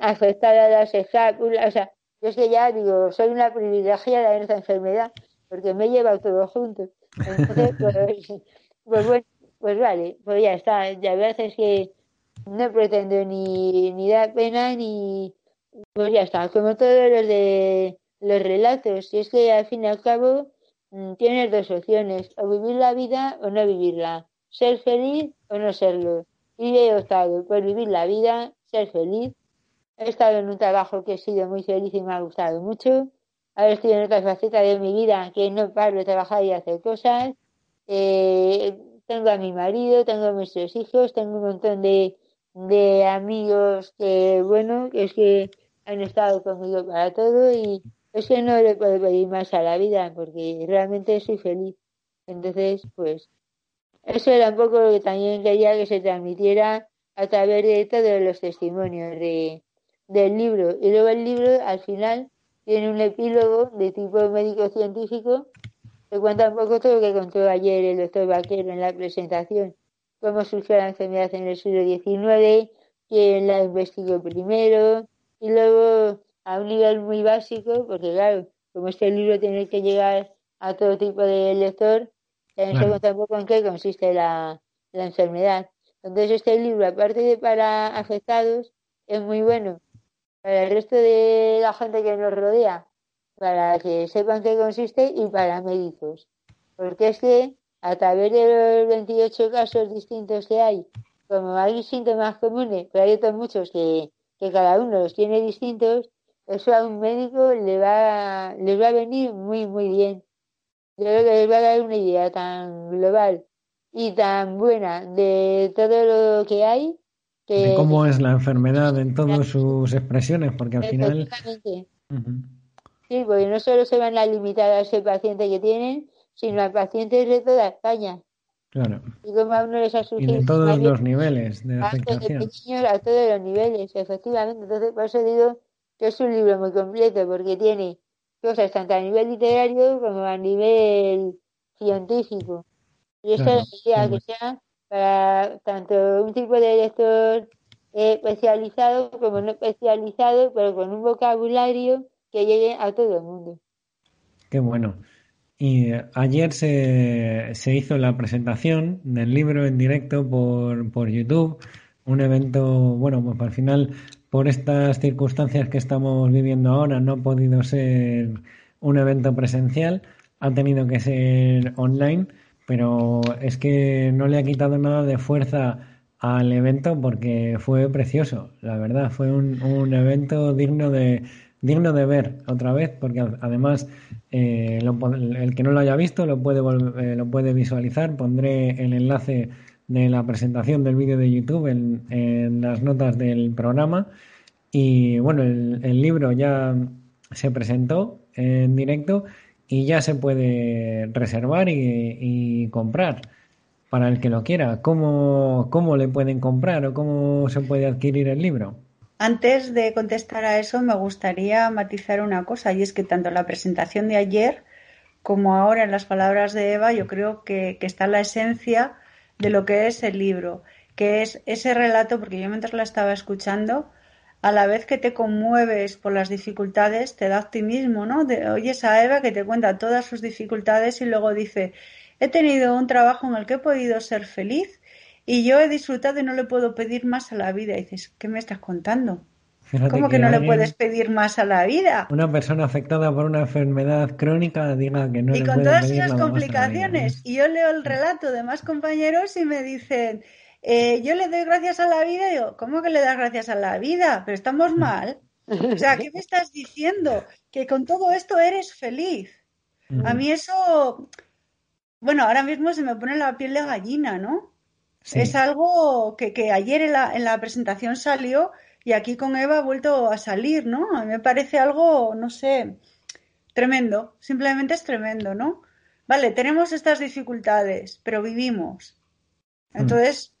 afectar a las escápulas, o sea, yo es que ya digo, soy una privilegiada en esta enfermedad, porque me he llevado todo junto. Entonces, pues, pues, bueno, pues vale, pues ya está, ya veces que no pretendo ni, ni dar pena ni, pues ya está, como todos los de los relatos. Y es que al fin y al cabo mm, tienes dos opciones, o vivir la vida o no vivirla, ser feliz o no serlo. Y he optado por vivir la vida, ser feliz. He estado en un trabajo que he sido muy feliz y me ha gustado mucho. Ahora estoy en otra faceta de mi vida que no paro de trabajar y hacer cosas. Eh, tengo a mi marido, tengo a mis tres hijos, tengo un montón de, de amigos que, bueno, es que han estado conmigo para todo y es que no le puedo pedir más a la vida porque realmente soy feliz. Entonces, pues, eso era un poco lo que también quería que se transmitiera a través de todos los testimonios de, del libro. Y luego el libro, al final, tiene un epílogo de tipo médico-científico que cuenta un poco todo lo que contó ayer el doctor Vaquero en la presentación, cómo surgió la enfermedad en el siglo XIX, quién la investigó primero, y luego a un nivel muy básico, porque claro, como este libro tiene que llegar a todo tipo de lector, también se cuenta un poco en qué consiste la, la enfermedad. Entonces este libro, aparte de para afectados, es muy bueno para el resto de la gente que nos rodea, para que sepan qué consiste y para médicos. Porque es que a través de los 28 casos distintos que hay, como hay síntomas comunes, pero hay otros muchos que que cada uno los tiene distintos, eso a un médico le va, les va a venir muy, muy bien. Yo creo que les va a dar una idea tan global y tan buena de todo lo que hay. Que, de cómo es la enfermedad en todas sus expresiones, porque al final. Sí, porque no solo se van a limitar a ese paciente que tienen, sino a pacientes de toda España. Claro. Y como a uno les ha surgido. Y de todos los niveles de afectación. A todos los niveles, efectivamente. Entonces, por eso digo que es un libro muy completo, porque tiene cosas tanto a nivel literario como a nivel científico. Y eso es la idea que sea para tanto un tipo de lector especializado como no especializado, pero con un vocabulario que llegue a todo el mundo. Qué bueno. Y ayer se, se, hizo la presentación del libro en directo por, por YouTube, un evento, bueno, pues al final, por estas circunstancias que estamos viviendo ahora, no ha podido ser un evento presencial, ha tenido que ser online, pero es que no le ha quitado nada de fuerza al evento porque fue precioso, la verdad, fue un, un evento digno de, digno de ver otra vez, porque además eh, el que no lo haya visto lo puede, eh, lo puede visualizar. Pondré el enlace de la presentación del vídeo de YouTube en, las notas del programa. Y bueno, el, libro ya se presentó en directo y ya se puede reservar y, comprar para el que lo quiera. ¿Cómo, ¿Cómo le pueden comprar o cómo se puede adquirir el libro? Antes de contestar a eso, me gustaría matizar una cosa, y es que tanto la presentación de ayer como ahora en las palabras de Eva, yo creo que, está la esencia de lo que es el libro. que es ese relato, porque yo mientras la estaba escuchando, a la vez que te conmueves por las dificultades, te da optimismo, ¿no? De, oyes a Eva que te cuenta todas sus dificultades y luego dice, he tenido un trabajo en el que he podido ser feliz y yo he disfrutado y no le puedo pedir más a la vida. Y dices, ¿qué me estás contando? ¿Cómo que, no le puedes pedir más a la vida? Una persona afectada por una enfermedad crónica diga que no y con todas esas complicaciones. Y yo leo el relato de más compañeros y me dicen, eh, yo le doy gracias a la vida. Y digo, ¿cómo que le das gracias a la vida? Pero estamos mal. O sea, ¿qué me estás diciendo? Que con todo esto eres feliz. A mí eso, bueno, ahora mismo se me pone la piel de gallina, ¿no? Es algo que, que ayer en la, en la presentación salió y aquí con Eva ha vuelto a salir, ¿no? A mí me parece algo, no sé, tremendo, simplemente es tremendo, ¿no? Vale, tenemos estas dificultades, pero vivimos. Mm. Entonces,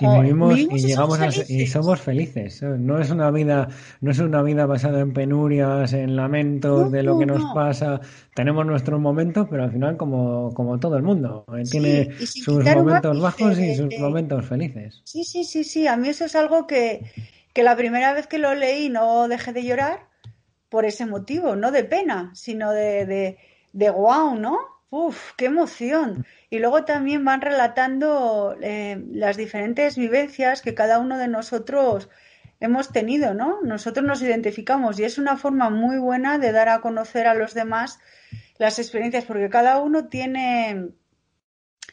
y vivimos, y llegamos y somos felices. No es una vida, no es una vida basada en penurias, en lamentos de lo que nos pasa. Tenemos nuestros momentos, pero al final como, como todo el mundo. Tiene sus momentos bajos y sus momentos felices. Sí, sí, sí, sí. A mí eso es algo que, que la primera vez que lo leí no dejé de llorar por ese motivo, no de pena, sino de, de, de wow, ¿no? Uf, qué emoción. Y luego también van relatando eh, las diferentes vivencias que cada uno de nosotros hemos tenido, ¿no? Nosotros nos identificamos y es una forma muy buena de dar a conocer a los demás las experiencias, porque cada uno tiene,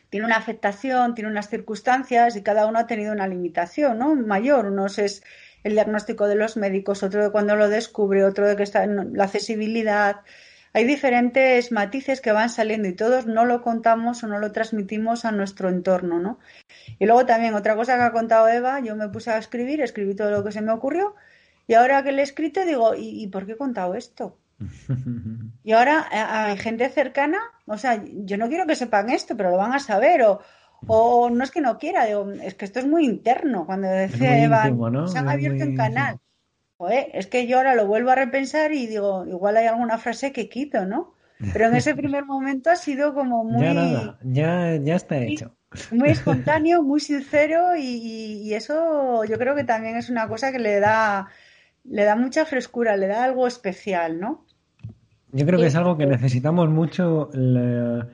tiene una afectación, tiene unas circunstancias y cada uno ha tenido una limitación, ¿no? Mayor. Unos es el diagnóstico de los médicos, otro de cuando lo descubre, otro de que está en la accesibilidad, hay diferentes matices que van saliendo y todos no lo contamos o no lo transmitimos a nuestro entorno, ¿no? Y luego también otra cosa que ha contado Eva, yo me puse a escribir, escribí todo lo que se me ocurrió y ahora que le he escrito digo, ¿y, por qué he contado esto? y ahora hay gente cercana, o sea, yo no quiero que sepan esto, pero lo van a saber o, o no es que no quiera, digo, es que esto es muy interno. Cuando decía Eva, se han abierto un canal es que yo ahora lo vuelvo a repensar y digo, igual hay alguna frase que quito, ¿no? Pero en ese primer momento ha sido como muy... Ya nada, ya, ya está hecho. Muy espontáneo, muy sincero y, eso yo creo que también es una cosa que le da, le da mucha frescura, le da algo especial, ¿no? Yo creo que es algo que necesitamos mucho la,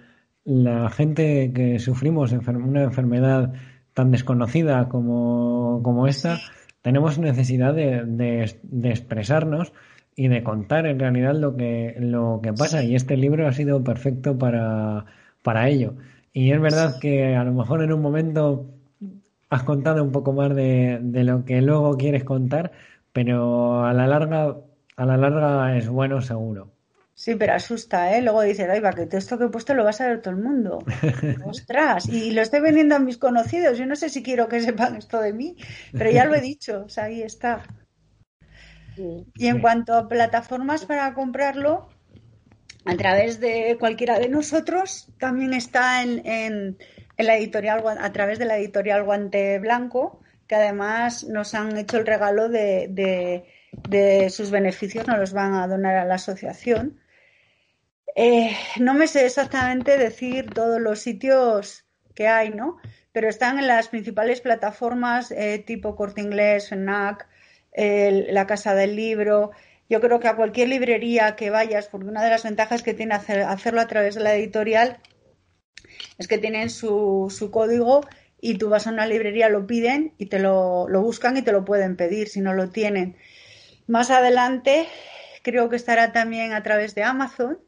gente que sufrimos una enfermedad tan desconocida como, como esta tenemos necesidad de, expresarnos y de contar en realidad lo que, lo que pasa. Y este libro ha sido perfecto para, para ello. Y es verdad que a lo mejor en un momento has contado un poco más de, de lo que luego quieres contar, pero a la larga, a la larga es bueno seguro. Sí, pero asusta, ¿eh? Luego dice, ay, va, que todo esto que he puesto lo va a saber todo el mundo. Ostras, y lo estoy vendiendo a mis conocidos. Yo no sé si quiero que sepan esto de mí, pero ya lo he dicho, o sea, ahí está. Y en cuanto a plataformas para comprarlo, a través de cualquiera de nosotros, también está en, en, la editorial, a través de la editorial Guante Blanco, que además nos han hecho el regalo de, de, de sus beneficios, nos los van a donar a la asociación eh, no me sé exactamente decir todos los sitios que hay, ¿no? Pero están en las principales plataformas eh, tipo Corte Inglés, FNAC, la Casa del Libro. Yo creo que a cualquier librería que vayas, porque una de las ventajas que tiene hacerlo a través de la editorial es que tienen su, su, código y tú vas a una librería, lo piden y te lo, lo buscan y te lo pueden pedir si no lo tienen. Más adelante creo que estará también a través de Amazon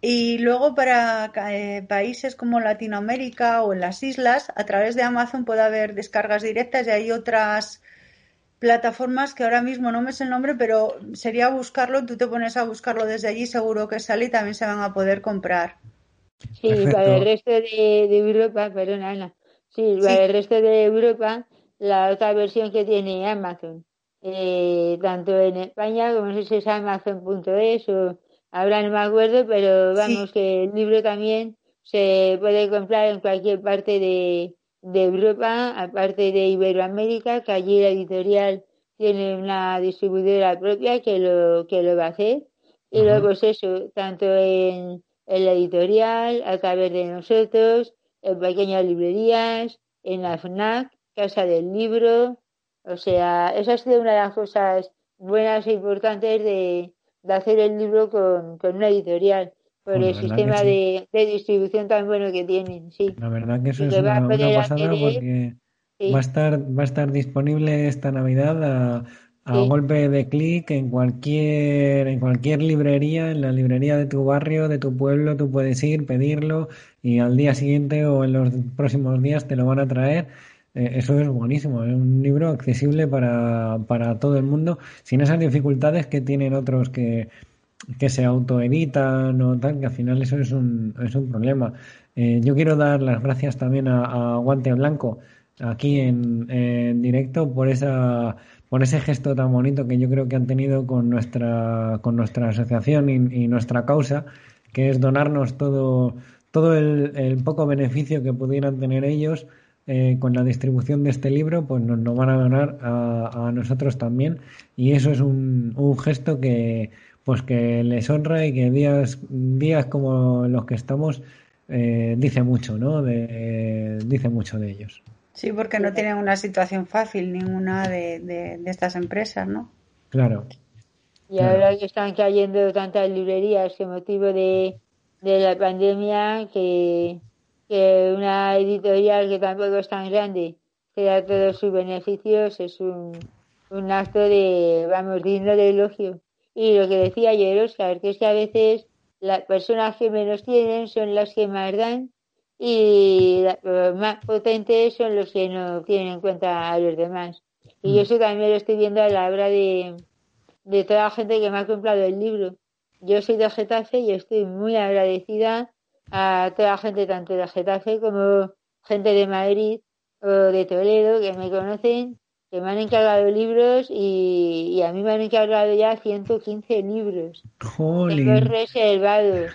y luego para eh, países como Latinoamérica o en las islas, a través de Amazon puede haber descargas directas y hay otras plataformas que ahora mismo no me sé el nombre, pero sería buscarlo, tú te pones a buscarlo desde allí, seguro que sale y también se van a poder comprar. Sí, para el resto de, Europa, perdona Ana, sí, para el resto de Europa, la otra versión que tiene Amazon, eh, tanto en España como no sé si es amazon.es o Ahora no me acuerdo, pero vamos que el libro también se puede comprar en cualquier parte de, Europa, aparte de Iberoamérica, que allí la editorial tiene una distribuidora propia que lo, que lo va a hacer. Y luego, pues eso, tanto en, la editorial, a través de nosotros, en pequeñas librerías, en la FNAC, Casa del Libro. O sea, esa ha sido una de las cosas buenas e importantes de, hacer el libro con, una editorial por el sistema de, distribución tan bueno que tienen, sí. La verdad que eso es una, pasada porque va a estar va a estar disponible esta Navidad a, a golpe de clic en cualquier en cualquier librería, en la librería de tu barrio, de tu pueblo, tú puedes ir, pedirlo y al día siguiente o en los próximos días te lo van a traer. Eh, eso es buenísimo, es un libro accesible para, para todo el mundo, sin esas dificultades que tienen otros que, que se autoeditan o tal, que al final eso es un, es un problema. Eh, yo quiero dar las gracias también a, Guante Blanco aquí en, en directo por esa por ese gesto tan bonito que yo creo que han tenido con nuestra, con nuestra asociación y, nuestra causa, que es donarnos todo, todo el, poco beneficio que pudieran tener ellos eh, con la distribución de este libro, pues nos lo van a donar a, nosotros también. Y eso es un, un gesto que, pues que les honra y que días, días como los que estamos eh, dice mucho, ¿no? De, dice mucho de ellos. Sí, porque no tienen una situación fácil ninguna de, de, estas empresas, ¿no? Claro. Y ahora que están cayendo tantas librerías que motivo de, de la pandemia, que, que una editorial que tampoco es tan grande que da todos sus beneficios, es un, un acto de, vamos, digno de elogio. Y lo que decía ayer Oscar, que es que a veces las personas que menos tienen son las que más dan y los más potentes son los que no tienen en cuenta a los demás. Y mm. eso también lo estoy viendo a la hora de, de toda la gente que me ha comprado el libro. Yo soy de Getafe y estoy muy agradecida a toda la gente, tanto de Getafe como gente de Madrid o de Toledo, que me conocen que me han encargado libros y, a mí me han encargado ya 115 libros. Tengo reservados.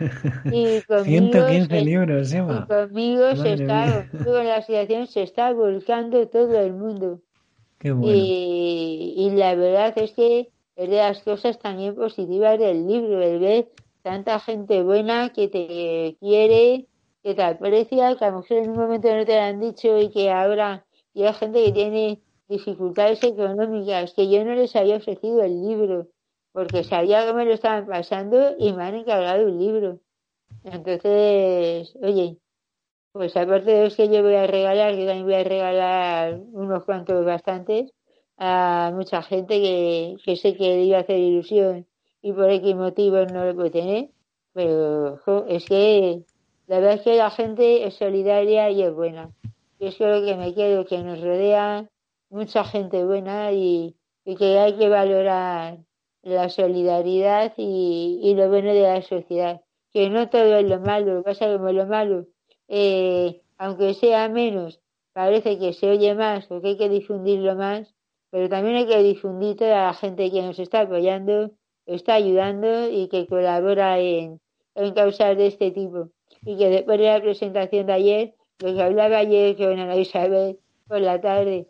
Y conmigo 115 libros, Y conmigo se está, con la asociación se está volcando todo el mundo. Qué bueno. y, y, la verdad es que es de las cosas también positivas del libro, el ver tanta gente buena que te quiere, que te aprecia, que a lo mejor en un momento no te lo han dicho y que ahora y hay gente que tiene dificultades económicas, que yo no les había ofrecido el libro, porque sabía que me lo estaban pasando y me han encargado un libro. Entonces, oye, pues aparte de los que yo voy a regalar, yo también voy a regalar unos cuantos bastantes a mucha gente que, que sé que le iba a hacer ilusión y por X motivos no lo puede tener, pero es que la verdad es que la gente es solidaria y es buena. Y es lo que me quedo, que nos rodea mucha gente buena y, que hay que valorar la solidaridad y, lo bueno de la sociedad. Que no todo es lo malo, lo pasa como lo malo, eh, aunque sea menos, parece que se oye más o que hay que difundirlo más, pero también hay que difundir toda la gente que nos está apoyando, está ayudando y que colabora en, en causas de este tipo. Y que después de la presentación de ayer, lo que hablaba ayer con Ana Isabel por la tarde,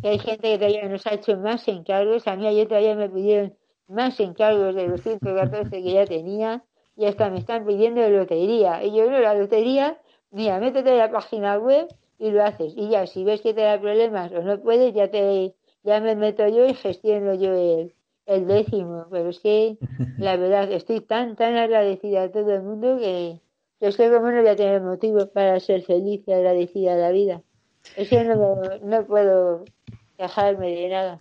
que hay gente que todavía nos ha hecho más encargos. A mí ayer todavía me pidieron más encargos de los 114 que ya tenía y hasta me están pidiendo lotería. Y yo no, la lotería, mira, métete en la página web y lo haces. Y ya, si ves que te da problemas o no puedes, ya te ya me meto yo y gestiono yo el, el décimo. Pero es que, la verdad, estoy tan, tan agradecida a todo el mundo que, es que como no voy a tener motivo para ser feliz y agradecida a la vida. Es que no, no puedo dejarme de nada.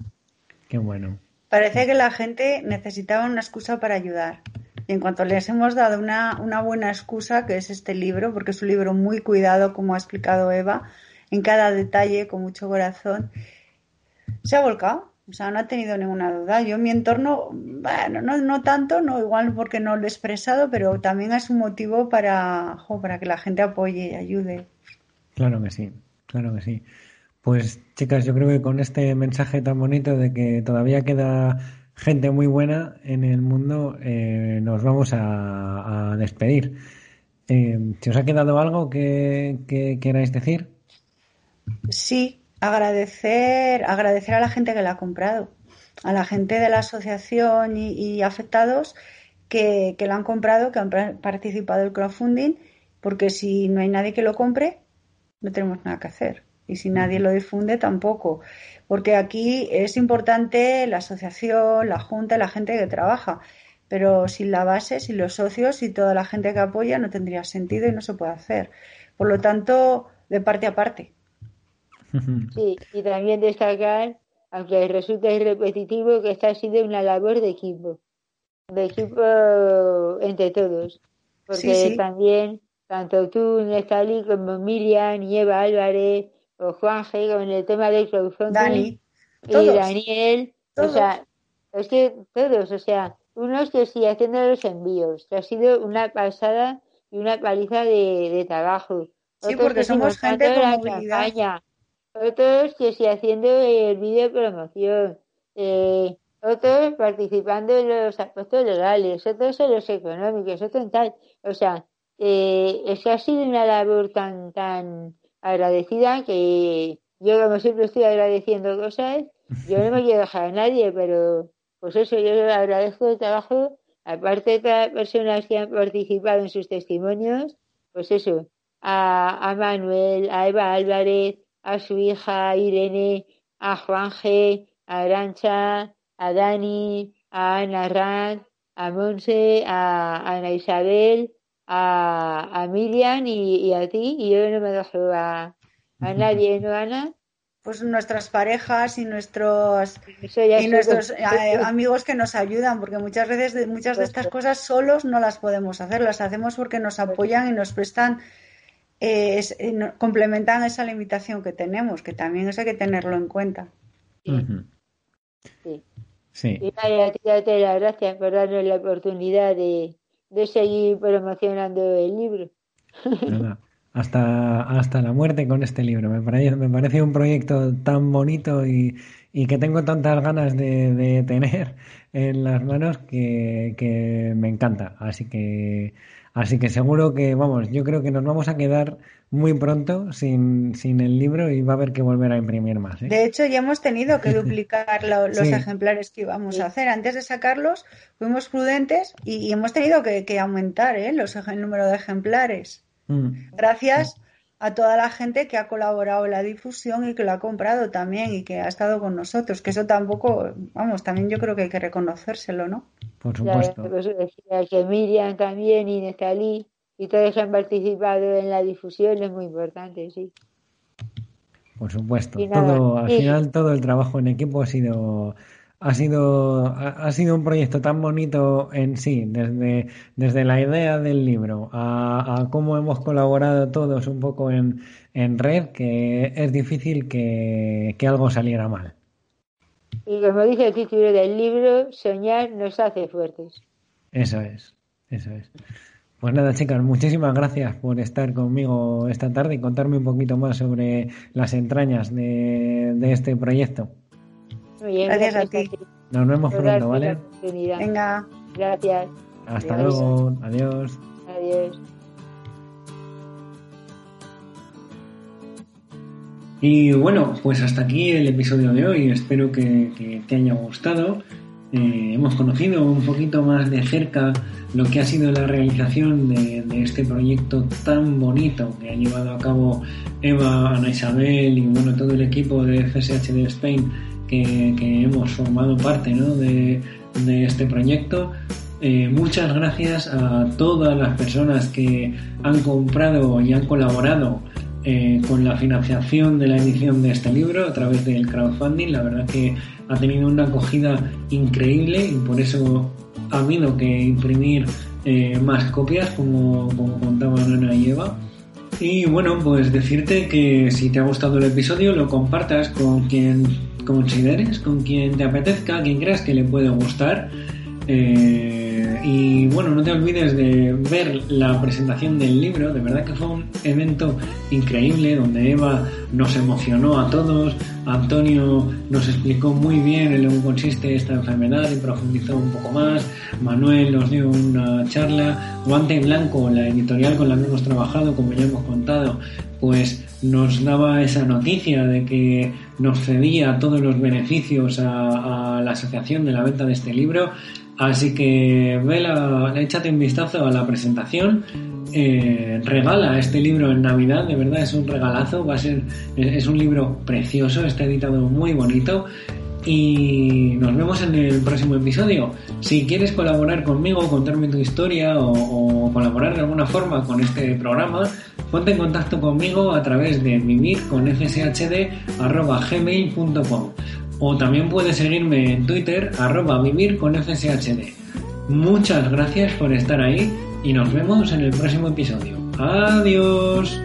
Qué bueno. Parece que la gente necesitaba una excusa para ayudar. Y en cuanto les hemos dado una, una buena excusa, que es este libro, porque es un libro muy cuidado, como ha explicado Eva, en cada detalle, con mucho corazón, se ha volcado. O sea, no ha tenido ninguna duda. Yo en mi entorno, bueno, no, no tanto, no igual porque no lo he expresado, pero también es un motivo para, para que la gente apoye y ayude. Claro que sí, claro que sí. Pues chicas, yo creo que con este mensaje tan bonito de que todavía queda gente muy buena en el mundo, eh, nos vamos a, despedir. Eh, ¿Si os ha quedado algo que, queráis decir? Sí, agradecer, agradecer a la gente que la ha comprado, a la gente de la asociación y, afectados que, que lo han comprado, que han participado en el crowdfunding, porque si no hay nadie que lo compre, no tenemos nada que hacer. Y si nadie lo difunde, tampoco. Porque aquí es importante la asociación, la junta, la gente que trabaja. Pero sin la base, sin los socios y toda la gente que apoya, no tendría sentido y no se puede hacer. Por lo tanto, de parte a parte. Sí, y también destacar, aunque resulte repetitivo, que esta ha sido una labor de equipo, de equipo entre todos, porque también tanto tú, Nestali, como Miriam y Eva Álvarez, o Juanje, con el tema del crowdfunding, y Daniel, o sea, es que todos, o sea, unos que sí haciendo los envíos, que ha sido una pasada y una paliza de, de trabajo. Sí, porque somos gente con movilidad. Otros que sí haciendo el vídeo promoción. Eh, otros participando en los aspectos legales, otros en los económicos, otros en tal. O sea, eh, es ha sido una labor tan, tan agradecida que yo como siempre estoy agradeciendo cosas, yo no me quiero dejar a nadie, pero pues eso, yo agradezco el trabajo, aparte de las personas que han participado en sus testimonios, pues eso, a, a Manuel, a Eva Álvarez, a su hija Irene, a Juan G, a Arancha, a Dani, a Ana Rand, a Monse, a, Ana Isabel, a, a Miriam y, a ti. Y yo no me dejo a, a nadie, ¿no, Ana? Pues nuestras parejas y nuestros y nuestros eh, amigos que nos ayudan, porque muchas veces muchas de estas cosas solos no las podemos hacer, las hacemos porque nos apoyan y nos prestan eh, complementan esa limitación que tenemos, que también eso hay que tenerlo en cuenta. Sí. sí. Y darte las gracias por darnos la oportunidad de, seguir promocionando el libro. hasta, hasta la muerte con este libro. Me parece, me parece un proyecto tan bonito y, que tengo tantas ganas de, tener en las manos que, que me encanta. Así que Así que seguro que, vamos, yo creo que nos vamos a quedar muy pronto sin, sin el libro y va a haber que volver a imprimir más. ¿eh? De hecho, ya hemos tenido que duplicar los ejemplares que íbamos a hacer. Antes de sacarlos, fuimos prudentes y, hemos tenido que, aumentar ¿eh? los, el número de ejemplares. Mm. Gracias a toda la gente que ha colaborado en la difusión y que lo ha comprado también y que ha estado con nosotros, que eso tampoco, vamos, también yo creo que hay que reconocérselo, ¿no? Por supuesto. que Miriam también y Nestalí y todos han participado en la difusión es muy importante, sí. Por supuesto. todo, al final todo el trabajo en equipo ha sido ha sido, ha, sido un proyecto tan bonito en sí, desde, desde la idea del libro a, cómo hemos colaborado todos un poco en, en red, que es difícil que, que, algo saliera mal. Y como dice el título del libro, soñar nos hace fuertes. Eso es, eso es. Pues nada, chicas, muchísimas gracias por estar conmigo esta tarde y contarme un poquito más sobre las entrañas de, de este proyecto gracias, a ti. Nos vemos pronto, ¿vale? Venga. Gracias. Hasta luego. Adiós. Adiós. Y bueno, pues hasta aquí el episodio de hoy. Espero que, te haya gustado. Eh, hemos conocido un poquito más de cerca lo que ha sido la realización de, este proyecto tan bonito que ha llevado a cabo Eva, Ana Isabel y bueno todo el equipo de FSH de Spain que, hemos formado parte de, este proyecto. Eh, muchas gracias a todas las personas que han comprado y han colaborado eh, con la financiación de la edición de este libro a través del crowdfunding. La verdad que ha tenido una acogida increíble y por eso ha habido que imprimir eh, más copias, como, como contaban Ana y Eva. Y bueno, pues decirte que si te ha gustado el episodio, lo compartas con quien consideres, con quien te apetezca, quien creas que le puede gustar. Eh, y bueno, no te olvides de ver la presentación del libro, de verdad que fue un evento increíble donde Eva nos emocionó a todos, Antonio nos explicó muy bien en lo que consiste esta enfermedad y profundizó un poco más, Manuel nos dio una charla, Guante Blanco, la editorial con la que hemos trabajado, como ya hemos contado, pues nos daba esa noticia de que nos cedía todos los beneficios a, la asociación de la venta de este libro. Así que échate un vistazo a la presentación. Eh, regala este libro en Navidad, de verdad es un regalazo, va a ser, es un libro precioso, está editado muy bonito y nos vemos en el próximo episodio. Si quieres colaborar conmigo, contarme tu historia o, colaborar de alguna forma con este programa, ponte en contacto conmigo a través de vivirconfshd.gmail.com o también puedes seguirme en Twitter arroba vivirconfshd. Muchas gracias por estar ahí y nos vemos en el próximo episodio. Adiós.